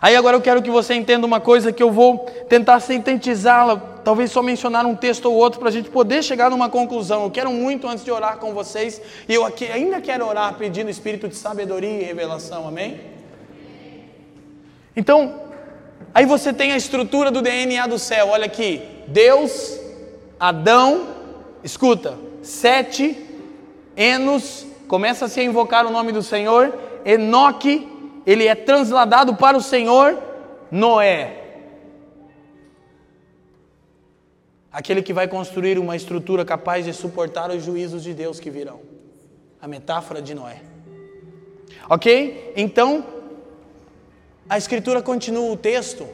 Aí agora eu quero que você entenda uma coisa que eu vou tentar sintetizá-la, talvez só mencionar um texto ou outro para a gente poder chegar numa conclusão. Eu quero muito antes de orar com vocês, e eu aqui ainda quero orar pedindo espírito de sabedoria e revelação, amém? Então, aí você tem a estrutura do DNA do céu, olha aqui: Deus, Adão, escuta, Sete, Enos, começa a invocar o nome do Senhor, Enoque, ele é transladado para o Senhor, Noé. Aquele que vai construir uma estrutura capaz de suportar os juízos de Deus que virão. A metáfora de Noé. Ok? Então, a Escritura continua o texto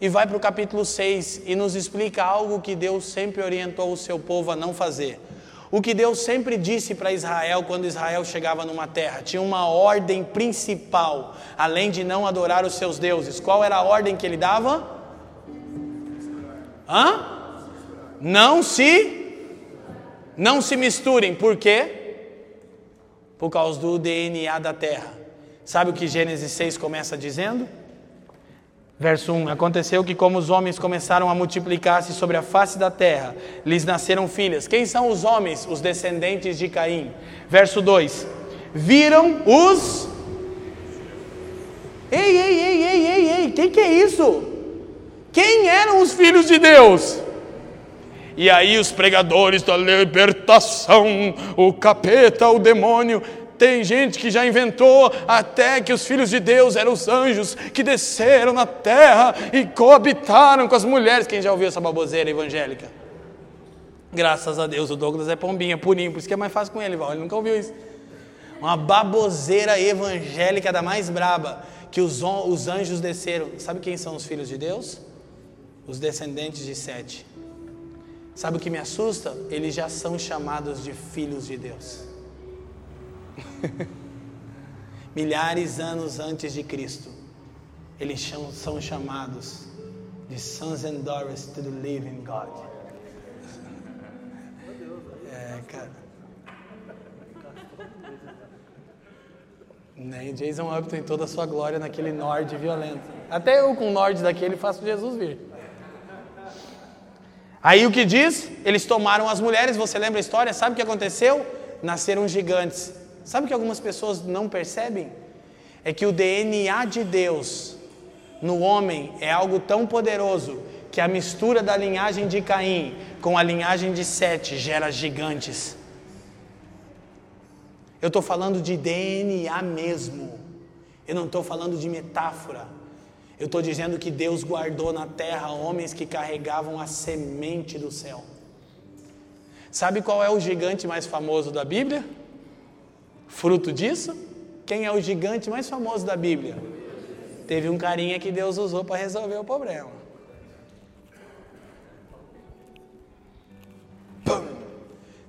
e vai para o capítulo 6 e nos explica algo que Deus sempre orientou o seu povo a não fazer. O que Deus sempre disse para Israel quando Israel chegava numa terra, tinha uma ordem principal, além de não adorar os seus deuses. Qual era a ordem que ele dava? Hã? Não se não se misturem. Por quê? Por causa do DNA da terra. Sabe o que Gênesis 6 começa dizendo? Verso 1: Aconteceu que, como os homens começaram a multiplicar-se sobre a face da terra, lhes nasceram filhas. Quem são os homens? Os descendentes de Caim. Verso 2: Viram os. Ei, ei, ei, ei, ei, ei, quem que é isso? Quem eram os filhos de Deus? E aí os pregadores da libertação, o capeta, o demônio, tem gente que já inventou até que os filhos de Deus eram os anjos que desceram na terra e coabitaram com as mulheres. Quem já ouviu essa baboseira evangélica? Graças a Deus, o Douglas é pombinha, purinho, por isso que é mais fácil com ele, Val. Ele nunca ouviu isso. Uma baboseira evangélica da mais braba, que os, os anjos desceram. Sabe quem são os filhos de Deus? Os descendentes de Sete. Sabe o que me assusta? Eles já são chamados de filhos de Deus. Milhares de anos antes de Cristo, eles são chamados de sons and daughters to the living God. É, cara. Nem Jason Upton em toda a sua glória naquele Nord violento. Até eu com o Nord daquele faço Jesus vir. Aí o que diz? Eles tomaram as mulheres, você lembra a história? Sabe o que aconteceu? Nasceram gigantes. Sabe o que algumas pessoas não percebem? É que o DNA de Deus no homem é algo tão poderoso que a mistura da linhagem de Caim com a linhagem de Sete gera gigantes. Eu estou falando de DNA mesmo. Eu não estou falando de metáfora. Eu estou dizendo que Deus guardou na terra homens que carregavam a semente do céu. Sabe qual é o gigante mais famoso da Bíblia? Fruto disso, quem é o gigante mais famoso da Bíblia? Teve um carinha que Deus usou para resolver o problema. Pum.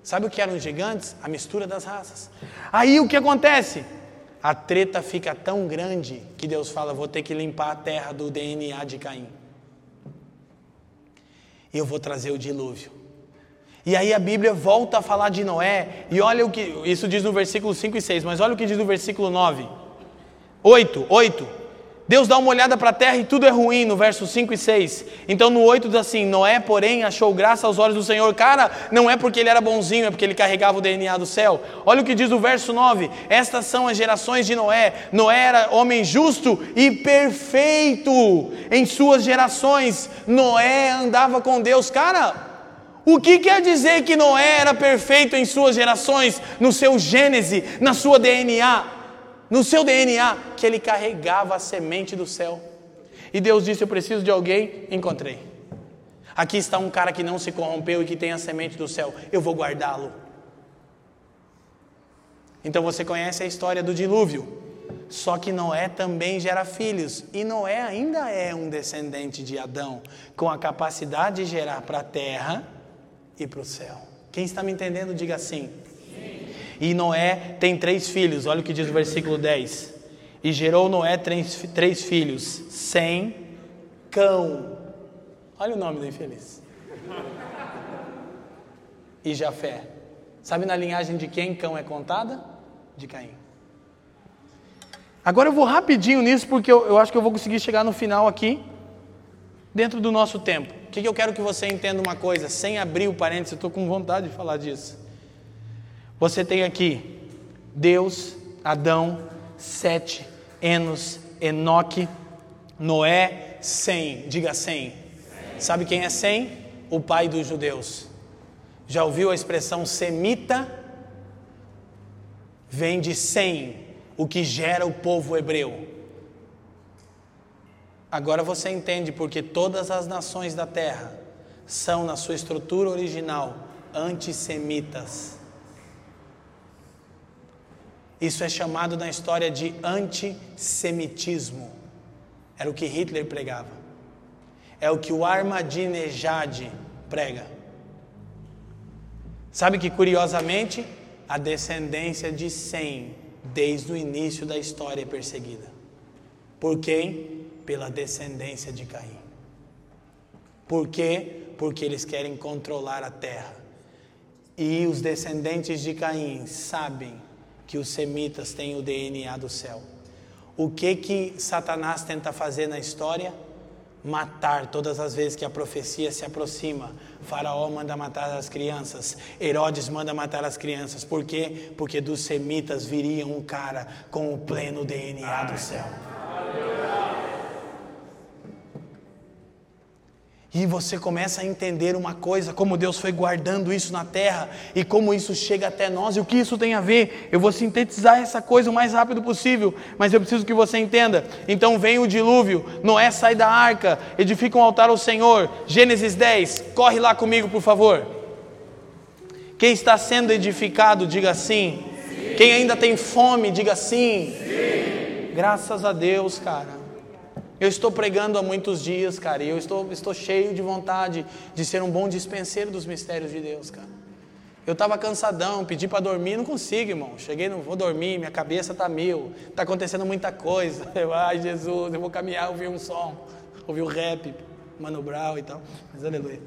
Sabe o que eram os gigantes? A mistura das raças. Aí o que acontece? A treta fica tão grande que Deus fala: vou ter que limpar a terra do DNA de Caim. Eu vou trazer o dilúvio. E aí a Bíblia volta a falar de Noé, e olha o que, isso diz no versículo 5 e 6, mas olha o que diz no versículo 9. 8, 8. Deus dá uma olhada para a terra e tudo é ruim, no verso 5 e 6. Então no 8 diz assim: Noé, porém, achou graça aos olhos do Senhor. Cara, não é porque ele era bonzinho, é porque ele carregava o DNA do céu. Olha o que diz o verso 9: Estas são as gerações de Noé. Noé era homem justo e perfeito em suas gerações. Noé andava com Deus. Cara, o que quer dizer que Noé era perfeito em suas gerações, no seu gênese, na sua DNA? no seu DNA, que ele carregava a semente do céu. E Deus disse: Eu preciso de alguém, encontrei. Aqui está um cara que não se corrompeu e que tem a semente do céu, eu vou guardá-lo. Então você conhece a história do dilúvio. Só que Noé também gera filhos, e Noé ainda é um descendente de Adão, com a capacidade de gerar para a terra e para o céu. Quem está me entendendo, diga assim. E Noé tem três filhos, olha o que diz o versículo 10. E gerou Noé três, três filhos, Sem, Cão. Olha o nome do infeliz. E Jafé. Sabe na linhagem de quem Cão é contada? De Caim. Agora eu vou rapidinho nisso, porque eu, eu acho que eu vou conseguir chegar no final aqui, dentro do nosso tempo. Que, que eu quero que você entenda uma coisa, sem abrir o parênteses, eu estou com vontade de falar disso. Você tem aqui Deus, Adão, Sete, Enos, Enoque, Noé, Sem. Diga Sem. Sabe quem é Sem? O pai dos judeus. Já ouviu a expressão semita? Vem de Sem, o que gera o povo hebreu. Agora você entende porque todas as nações da terra são, na sua estrutura original, antissemitas. Isso é chamado na história de antissemitismo. Era o que Hitler pregava. É o que o Ahmadinejad prega. Sabe que curiosamente a descendência de Sem, desde o início da história, é perseguida. Por quem? Pela descendência de Caim. Por quê? Porque eles querem controlar a terra. E os descendentes de Caim sabem que os semitas têm o DNA do céu. O que que Satanás tenta fazer na história? Matar todas as vezes que a profecia se aproxima. Faraó manda matar as crianças, Herodes manda matar as crianças. Por quê? Porque dos semitas viria um cara com o pleno DNA do céu. E você começa a entender uma coisa, como Deus foi guardando isso na terra e como isso chega até nós e o que isso tem a ver. Eu vou sintetizar essa coisa o mais rápido possível, mas eu preciso que você entenda. Então vem o dilúvio, Noé sai da arca, edifica um altar ao Senhor. Gênesis 10, corre lá comigo, por favor. Quem está sendo edificado, diga sim. sim. Quem ainda tem fome, diga sim. sim. Graças a Deus, cara. Eu estou pregando há muitos dias, cara, e eu estou, estou cheio de vontade de ser um bom dispenseiro dos mistérios de Deus, cara. Eu estava cansadão, pedi para dormir, não consigo, irmão. Cheguei, não vou dormir, minha cabeça está mil, está acontecendo muita coisa. Eu, ai, Jesus, eu vou caminhar, ouvir um som, ouvir o rap, Mano Brown e tal. Mas aleluia.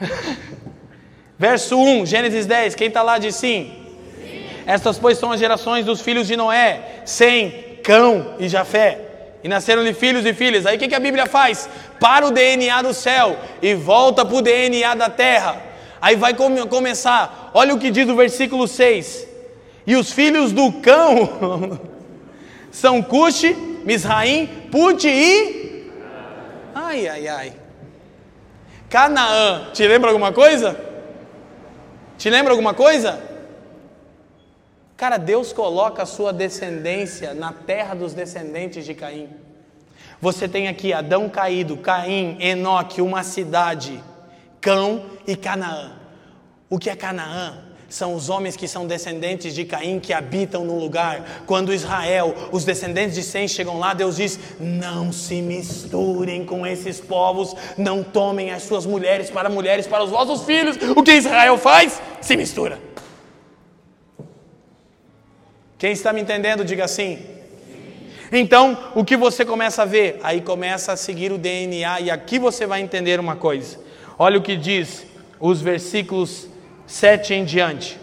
Verso 1, Gênesis 10, quem está lá diz sim. sim. Estas, pois, são as gerações dos filhos de Noé, sem Cão e Jafé. E nasceram-lhe filhos e filhas. Aí o que, que a Bíblia faz? Para o DNA do céu e volta para o DNA da terra. Aí vai come começar. Olha o que diz o versículo 6. E os filhos do cão são Cuxi, Misraim, Put e. Ai, ai, ai. Canaã. Te lembra alguma coisa? Te lembra alguma coisa? Cara, Deus coloca a sua descendência na terra dos descendentes de Caim. Você tem aqui Adão caído, Caim, Enoque, uma cidade, Cão e Canaã. O que é Canaã? São os homens que são descendentes de Caim que habitam no lugar. Quando Israel, os descendentes de Sem chegam lá, Deus diz: Não se misturem com esses povos, não tomem as suas mulheres para mulheres para os vossos filhos. O que Israel faz? Se mistura. Quem está me entendendo, diga assim. Então, o que você começa a ver? Aí começa a seguir o DNA, e aqui você vai entender uma coisa. Olha o que diz os versículos 7 em diante.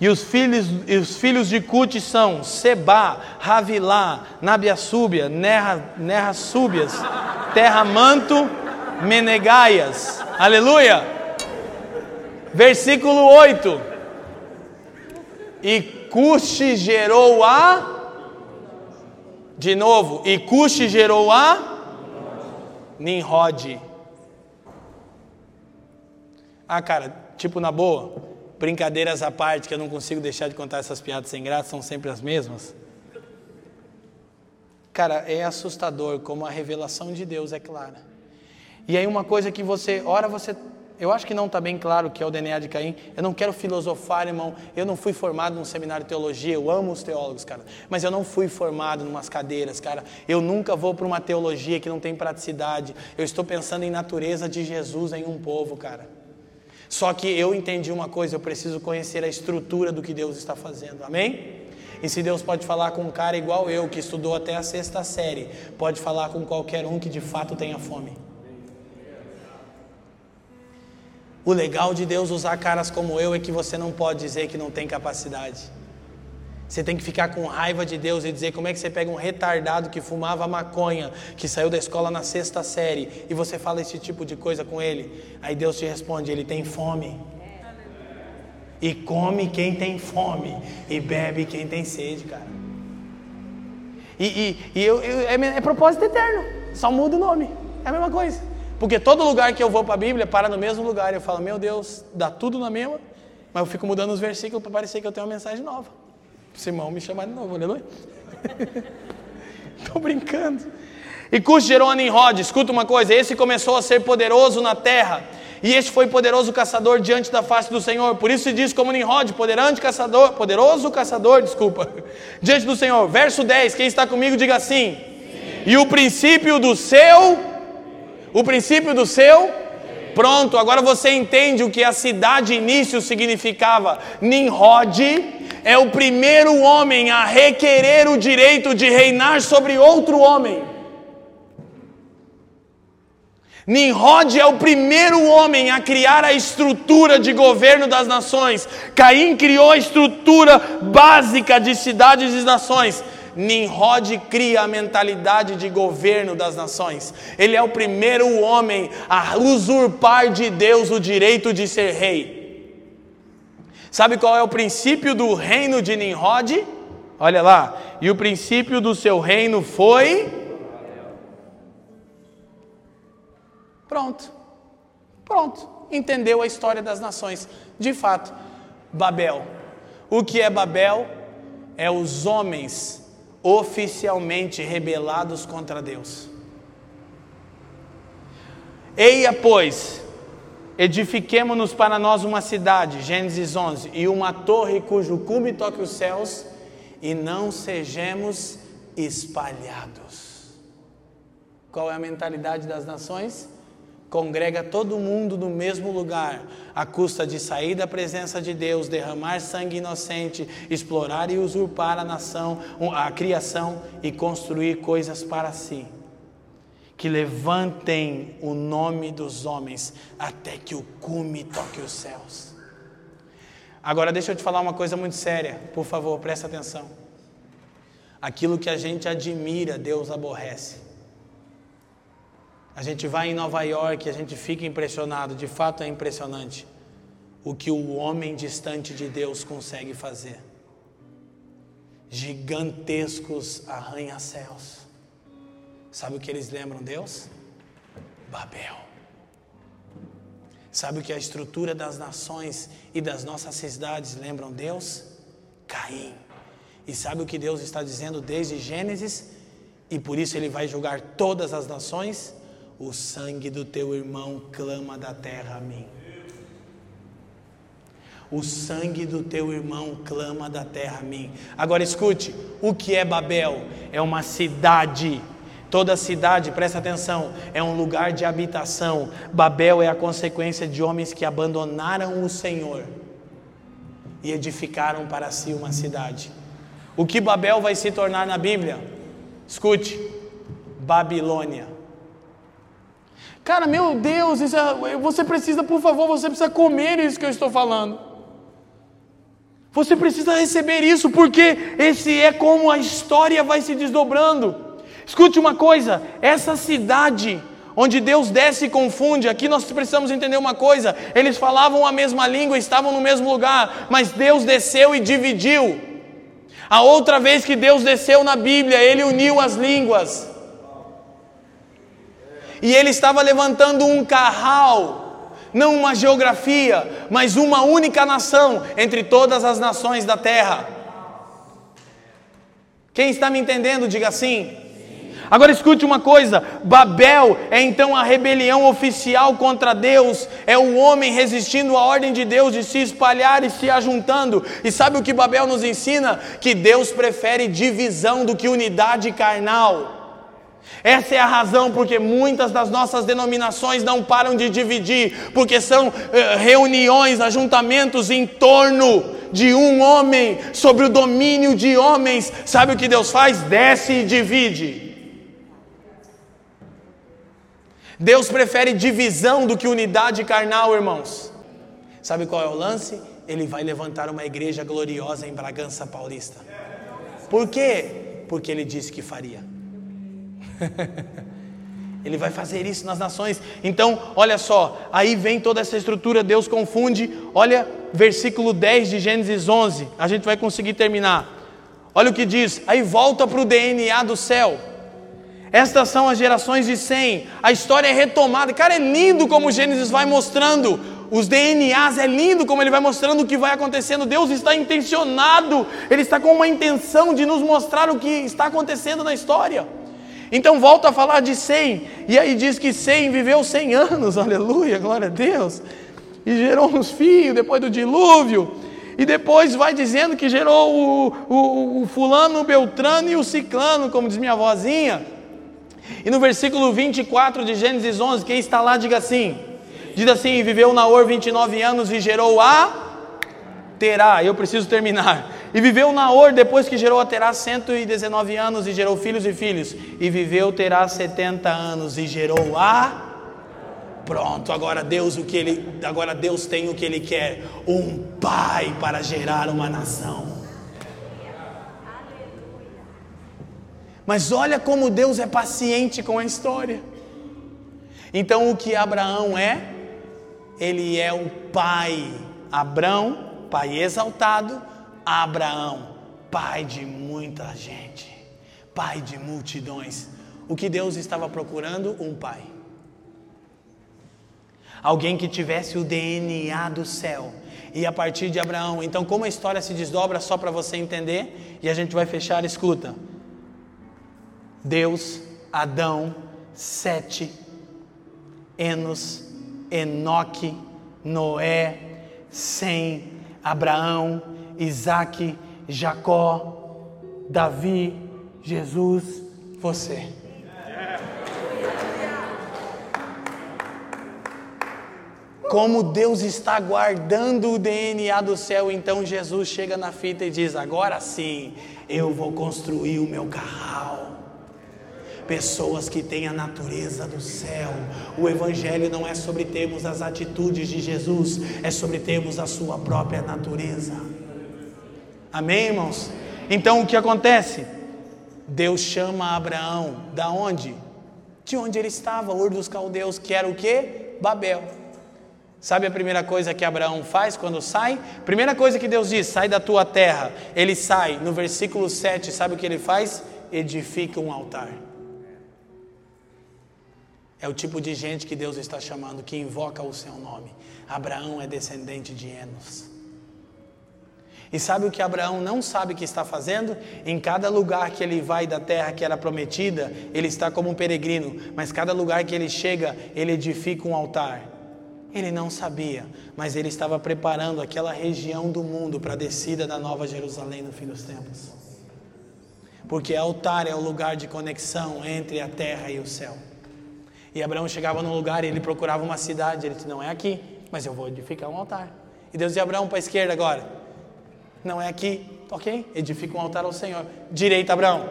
E os filhos, os filhos de Cute são Seba, Ravilá, Nabiassúbia, Nerra, Nerra Súbias, Terra Manto, Menegaias. Aleluia! Versículo 8. E Cuxi gerou a. De novo, e Cuxi gerou a. Nimrod. Ah, cara, tipo na boa, brincadeiras à parte, que eu não consigo deixar de contar essas piadas sem graça, são sempre as mesmas. Cara, é assustador como a revelação de Deus é clara. E aí uma coisa que você, ora você eu acho que não está bem claro o que é o DNA de Caim. Eu não quero filosofar, irmão. Eu não fui formado num seminário de teologia. Eu amo os teólogos, cara. Mas eu não fui formado em umas cadeiras, cara. Eu nunca vou para uma teologia que não tem praticidade. Eu estou pensando em natureza de Jesus em um povo, cara. Só que eu entendi uma coisa. Eu preciso conhecer a estrutura do que Deus está fazendo. Amém? E se Deus pode falar com um cara igual eu, que estudou até a sexta série, pode falar com qualquer um que de fato tenha fome. O legal de Deus usar caras como eu é que você não pode dizer que não tem capacidade. Você tem que ficar com raiva de Deus e dizer como é que você pega um retardado que fumava maconha, que saiu da escola na sexta série, e você fala esse tipo de coisa com ele. Aí Deus te responde: ele tem fome. E come quem tem fome, e bebe quem tem sede, cara. E, e, e eu, eu, é, é propósito eterno, só muda o nome, é a mesma coisa. Porque todo lugar que eu vou para a Bíblia para no mesmo lugar. Eu falo, meu Deus, dá tudo na mesma, mas eu fico mudando os versículos para parecer que eu tenho uma mensagem nova. Simão me chamar de novo, aleluia. Estou brincando. E Cus gerou Nimrod, escuta uma coisa: esse começou a ser poderoso na terra, e este foi poderoso caçador diante da face do Senhor. Por isso se diz como Nimrod, poderoso caçador, poderoso caçador, desculpa, diante do Senhor. Verso 10, quem está comigo diga assim. Sim. E o princípio do seu, o princípio do seu, pronto, agora você entende o que a cidade início significava. Nimrod é o primeiro homem a requerer o direito de reinar sobre outro homem. Nimrod é o primeiro homem a criar a estrutura de governo das nações. Caim criou a estrutura básica de cidades e nações. Nimrod cria a mentalidade de governo das nações. Ele é o primeiro homem a usurpar de Deus o direito de ser rei. Sabe qual é o princípio do reino de Nimrod? Olha lá. E o princípio do seu reino foi. Pronto. Pronto. Entendeu a história das nações. De fato, Babel. O que é Babel? É os homens oficialmente rebelados contra Deus. Eia, pois, Edifiquemo-nos para nós uma cidade, Gênesis 11, e uma torre cujo cume toque os céus, e não sejamos espalhados. Qual é a mentalidade das nações? Congrega todo mundo no mesmo lugar, à custa de sair da presença de Deus, derramar sangue inocente, explorar e usurpar a nação, a criação e construir coisas para si que levantem o nome dos homens até que o cume toque os céus. Agora deixa eu te falar uma coisa muito séria, por favor, presta atenção. Aquilo que a gente admira, Deus aborrece. A gente vai em Nova York, a gente fica impressionado, de fato é impressionante o que o homem distante de Deus consegue fazer. Gigantescos arranha-céus Sabe o que eles lembram Deus? Babel. Sabe o que a estrutura das nações e das nossas cidades lembram Deus? Caim. E sabe o que Deus está dizendo desde Gênesis? E por isso ele vai julgar todas as nações? O sangue do teu irmão clama da terra a mim. O sangue do teu irmão clama da terra a mim. Agora escute: o que é Babel? É uma cidade Toda cidade, presta atenção, é um lugar de habitação. Babel é a consequência de homens que abandonaram o Senhor e edificaram para si uma cidade. O que Babel vai se tornar na Bíblia? Escute: Babilônia. Cara, meu Deus, é, você precisa, por favor, você precisa comer isso que eu estou falando. Você precisa receber isso, porque esse é como a história vai se desdobrando. Escute uma coisa: essa cidade onde Deus desce e confunde, aqui nós precisamos entender uma coisa: eles falavam a mesma língua, estavam no mesmo lugar, mas Deus desceu e dividiu. A outra vez que Deus desceu na Bíblia, ele uniu as línguas. E ele estava levantando um carral, não uma geografia, mas uma única nação entre todas as nações da terra. Quem está me entendendo, diga assim. Agora escute uma coisa: Babel é então a rebelião oficial contra Deus, é o homem resistindo à ordem de Deus de se espalhar e se ajuntando. E sabe o que Babel nos ensina? Que Deus prefere divisão do que unidade carnal. Essa é a razão porque muitas das nossas denominações não param de dividir, porque são uh, reuniões, ajuntamentos em torno de um homem, sobre o domínio de homens. Sabe o que Deus faz? Desce e divide. Deus prefere divisão do que unidade carnal, irmãos. Sabe qual é o lance? Ele vai levantar uma igreja gloriosa em Bragança Paulista. Por quê? Porque ele disse que faria. Ele vai fazer isso nas nações. Então, olha só, aí vem toda essa estrutura, Deus confunde. Olha, versículo 10 de Gênesis 11, a gente vai conseguir terminar. Olha o que diz, aí volta para o DNA do céu. Estas são as gerações de Sem. A história é retomada. Cara, é lindo como Gênesis vai mostrando os DNAs, é lindo como ele vai mostrando o que vai acontecendo. Deus está intencionado, ele está com uma intenção de nos mostrar o que está acontecendo na história. Então volta a falar de Sem, e aí diz que Sem viveu 100 anos, aleluia, glória a Deus, e gerou uns filhos depois do dilúvio, e depois vai dizendo que gerou o, o, o fulano, o beltrano e o ciclano, como diz minha vozinha. E no versículo 24 de Gênesis 11, quem está lá, diga assim: diz assim, viveu Naor 29 anos e gerou a Terá, eu preciso terminar. E viveu Naor depois que gerou a Terá 119 anos e gerou filhos e filhos. E viveu Terá 70 anos e gerou a Pronto, agora Deus o que ele, agora Deus tem o que ele quer, um pai para gerar uma nação. Mas olha como Deus é paciente com a história. Então o que Abraão é? Ele é o pai. Abraão, pai exaltado, Abraão, pai de muita gente, pai de multidões. O que Deus estava procurando? Um pai. Alguém que tivesse o DNA do céu. E a partir de Abraão. Então, como a história se desdobra, só para você entender, e a gente vai fechar, escuta. Deus, Adão, Sete, Enos, Enoque, Noé, Sem, Abraão, Isaac, Jacó, Davi, Jesus, você. Como Deus está guardando o DNA do céu, então Jesus chega na fita e diz: Agora sim, eu vou construir o meu carral pessoas que têm a natureza do céu. O Evangelho não é sobre termos as atitudes de Jesus, é sobre termos a sua própria natureza. Amém, irmãos? Então o que acontece? Deus chama Abraão, da onde? De onde ele estava, Ur dos Caldeus, que era o que? Babel. Sabe a primeira coisa que Abraão faz quando sai? Primeira coisa que Deus diz: sai da tua terra. Ele sai, no versículo 7, sabe o que ele faz? Edifica um altar. É o tipo de gente que Deus está chamando, que invoca o seu nome. Abraão é descendente de Enos. E sabe o que Abraão não sabe que está fazendo? Em cada lugar que ele vai da terra que era prometida, ele está como um peregrino, mas cada lugar que ele chega, ele edifica um altar. Ele não sabia, mas ele estava preparando aquela região do mundo para a descida da Nova Jerusalém no fim dos tempos. Porque altar é o lugar de conexão entre a terra e o céu. E Abraão chegava num lugar e ele procurava uma cidade. Ele disse: Não é aqui, mas eu vou edificar um altar. E Deus dizia: Abraão, para a esquerda agora. Não é aqui, ok? Edifica um altar ao Senhor. Direita, Abraão.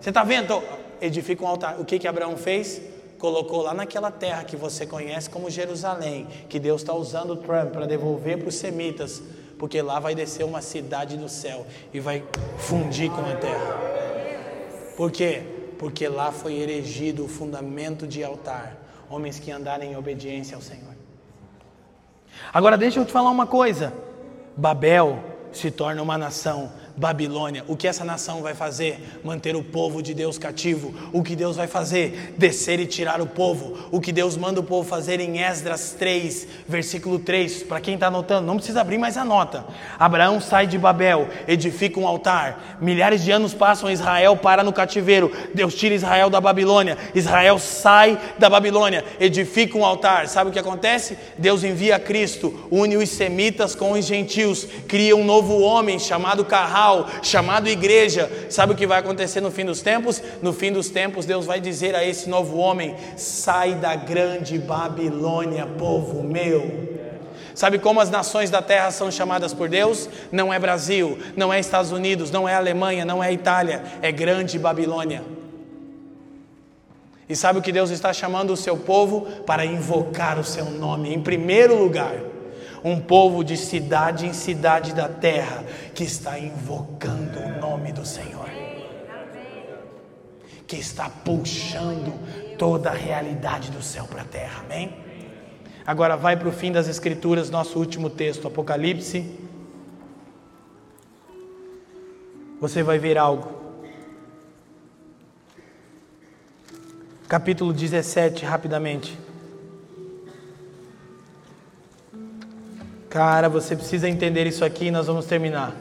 Você está vendo? Edifica um altar. O que, que Abraão fez? Colocou lá naquela terra que você conhece como Jerusalém, que Deus está usando Trump para devolver para os semitas, porque lá vai descer uma cidade do céu e vai fundir com a terra. Por quê? porque lá foi erigido o fundamento de altar, homens que andarem em obediência ao Senhor. Agora deixa eu te falar uma coisa: Babel se torna uma nação Babilônia. O que essa nação vai fazer? Manter o povo de Deus cativo. O que Deus vai fazer? Descer e tirar o povo. O que Deus manda o povo fazer em Esdras 3, versículo 3. Para quem está anotando, não precisa abrir, mas anota. Abraão sai de Babel, edifica um altar. Milhares de anos passam, Israel para no cativeiro. Deus tira Israel da Babilônia. Israel sai da Babilônia, edifica um altar. Sabe o que acontece? Deus envia Cristo, une os semitas com os gentios, cria um novo homem chamado Carral chamado igreja. Sabe o que vai acontecer no fim dos tempos? No fim dos tempos, Deus vai dizer a esse novo homem: sai da grande Babilônia, povo meu. Sabe como as nações da terra são chamadas por Deus? Não é Brasil, não é Estados Unidos, não é Alemanha, não é Itália, é Grande Babilônia. E sabe o que Deus está chamando o seu povo? Para invocar o seu nome em primeiro lugar. Um povo de cidade em cidade da terra que está invocando o nome do Senhor, que está puxando toda a realidade do céu para a terra, amém? Agora vai para o fim das Escrituras, nosso último texto, Apocalipse. Você vai ver algo. Capítulo 17, rapidamente. Cara, você precisa entender isso aqui e nós vamos terminar.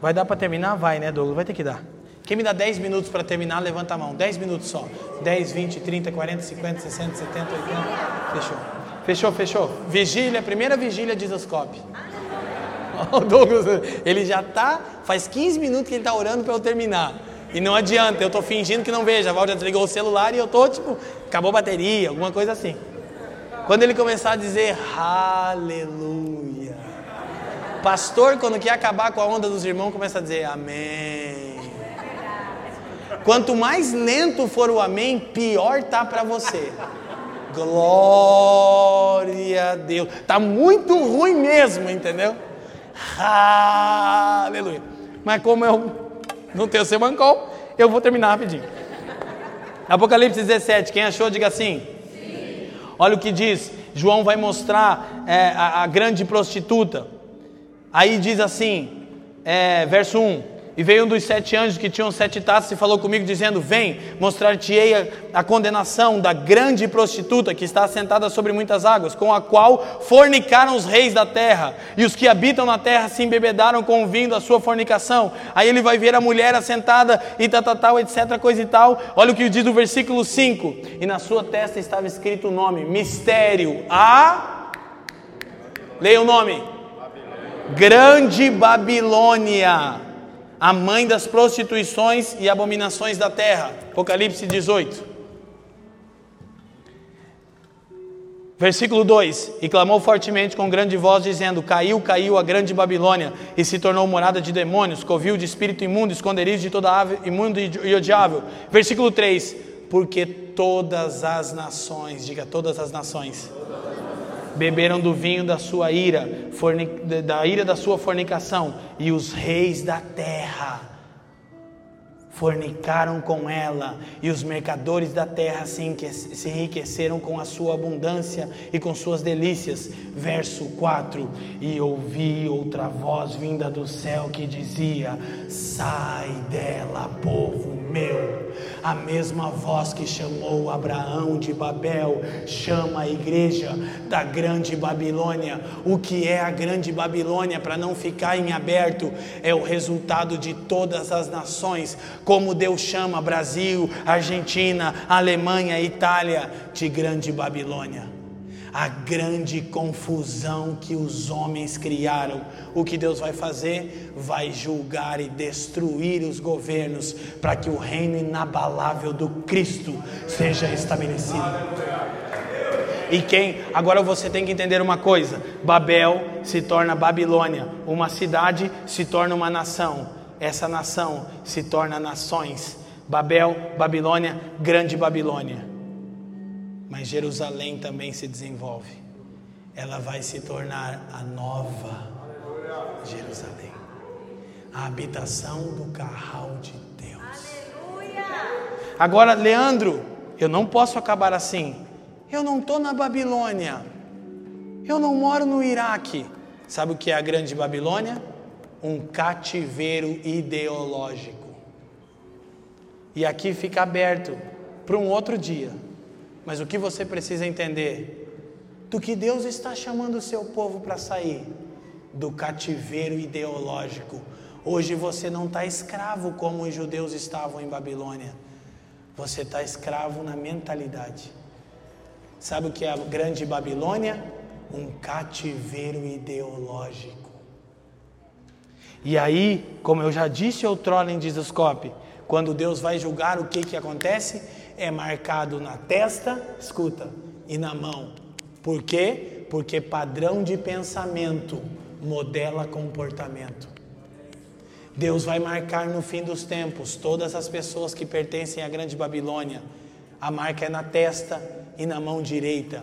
Vai dar para terminar? Vai, né, Douglas? Vai ter que dar. Quem me dá 10 minutos para terminar, levanta a mão. 10 minutos só. 10, 20, 30, 40, 50, 60, 70, 80. Fechou. Fechou, fechou. Vigília, primeira vigília de Isoscope. O Douglas, ele já tá, faz 15 minutos que ele está orando para eu terminar. E não adianta, eu estou fingindo que não vejo. A Val já desligou o celular e eu estou, tipo, acabou a bateria, alguma coisa assim. Quando ele começar a dizer aleluia. Pastor, quando quer acabar com a onda dos irmãos, começa a dizer amém. Quanto mais lento for o amém, pior tá para você. Glória a Deus. Tá muito ruim mesmo, entendeu? Aleluia. Mas como eu não tenho seu mancol, eu vou terminar rapidinho. Apocalipse 17, quem achou, diga assim. Olha o que diz. João vai mostrar é, a, a, grande prostituta. Aí diz assim, é, verso 1: e veio um dos sete anjos que tinham sete taças e falou comigo, dizendo: Vem, mostrar-te-ei a, a, condenação da grande prostituta que está assentada sobre muitas águas, com a qual fornicaram os reis da terra, e os que habitam na terra se embebedaram com o vinho da sua fornicação. Aí ele vai ver a mulher assentada e tal, tal, tal, etc., coisa e tal. Olha o que diz o versículo 5: E na sua testa estava escrito o nome: Mistério a. Leia o nome: Grande Babilônia a mãe das prostituições e abominações da terra. Apocalipse 18. Versículo 2: E clamou fortemente com grande voz, dizendo: Caiu, caiu a grande Babilônia, e se tornou morada de demônios, covil de espírito imundo, esconderijo de toda ave imundo e odiável. Versículo 3: Porque todas as nações, diga todas as nações, beberam do vinho da sua ira, da ira da sua fornicação, e os reis da terra fornicaram com ela, e os mercadores da terra se enriqueceram com a sua abundância e com suas delícias. Verso 4: E ouvi outra voz vinda do céu que dizia: Sai dela, povo meu. A mesma voz que chamou Abraão de Babel chama a igreja da grande Babilônia. O que é a grande Babilônia, para não ficar em aberto, é o resultado de todas as nações como Deus chama Brasil, Argentina, Alemanha, Itália de grande Babilônia. A grande confusão que os homens criaram. O que Deus vai fazer? Vai julgar e destruir os governos para que o reino inabalável do Cristo seja estabelecido. E quem? Agora você tem que entender uma coisa: Babel se torna Babilônia, uma cidade se torna uma nação essa nação se torna nações. Babel, Babilônia, grande Babilônia. Mas Jerusalém também se desenvolve. Ela vai se tornar a nova Jerusalém. A habitação do carral de Deus. Agora, Leandro, eu não posso acabar assim. Eu não estou na Babilônia. Eu não moro no Iraque. Sabe o que é a grande Babilônia? Um cativeiro ideológico. E aqui fica aberto para um outro dia. Mas o que você precisa entender? Do que Deus está chamando o seu povo para sair? Do cativeiro ideológico. Hoje você não está escravo como os judeus estavam em Babilônia. Você está escravo na mentalidade. Sabe o que é a grande Babilônia? Um cativeiro ideológico. E aí, como eu já disse outrora em Dizoscope, quando Deus vai julgar, o que, que acontece? É marcado na testa, escuta, e na mão. Por quê? Porque padrão de pensamento modela comportamento. Deus vai marcar no fim dos tempos todas as pessoas que pertencem à grande Babilônia. A marca é na testa e na mão direita.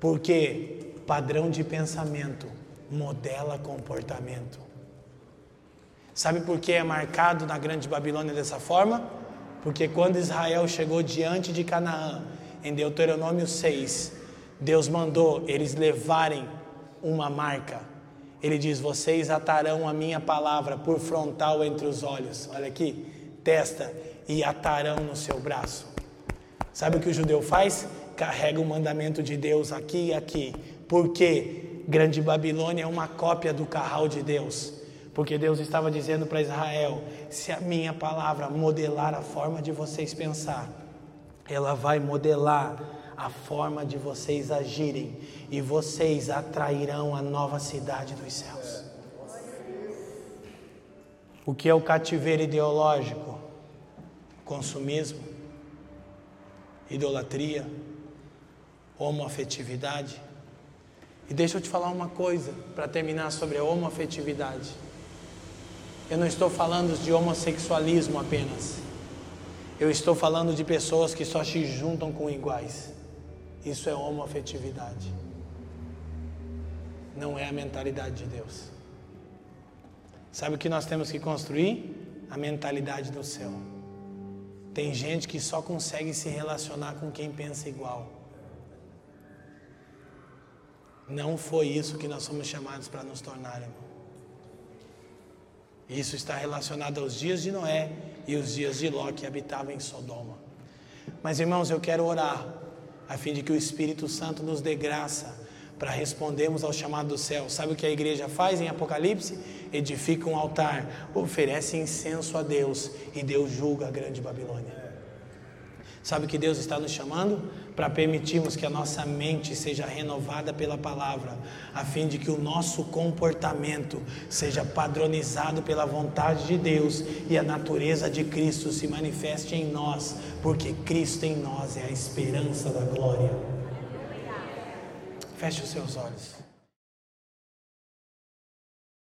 Por quê? padrão de pensamento modela comportamento. Sabe por que é marcado na Grande Babilônia dessa forma? Porque quando Israel chegou diante de Canaã, em Deuteronômio 6, Deus mandou eles levarem uma marca. Ele diz: Vocês atarão a minha palavra por frontal entre os olhos. Olha aqui, testa, e atarão no seu braço. Sabe o que o judeu faz? Carrega o mandamento de Deus aqui e aqui. Por quê? Grande Babilônia é uma cópia do carral de Deus. Porque Deus estava dizendo para Israel: se a minha palavra modelar a forma de vocês pensar, ela vai modelar a forma de vocês agirem e vocês atrairão a nova cidade dos céus. O que é o cativeiro ideológico? Consumismo, idolatria, homoafetividade e deixa eu te falar uma coisa para terminar sobre a homoafetividade. Eu não estou falando de homossexualismo apenas. Eu estou falando de pessoas que só se juntam com iguais. Isso é homoafetividade. Não é a mentalidade de Deus. Sabe o que nós temos que construir? A mentalidade do céu. Tem gente que só consegue se relacionar com quem pensa igual. Não foi isso que nós somos chamados para nos tornar, irmão. Isso está relacionado aos dias de Noé e os dias de Ló que habitavam em Sodoma. Mas, irmãos, eu quero orar a fim de que o Espírito Santo nos dê graça para respondermos ao chamado do céu. Sabe o que a igreja faz em Apocalipse? Edifica um altar, oferece incenso a Deus e Deus julga a grande Babilônia. Sabe o que Deus está nos chamando? Para permitirmos que a nossa mente seja renovada pela palavra, a fim de que o nosso comportamento seja padronizado pela vontade de Deus e a natureza de Cristo se manifeste em nós, porque Cristo em nós é a esperança da glória. Feche os seus olhos.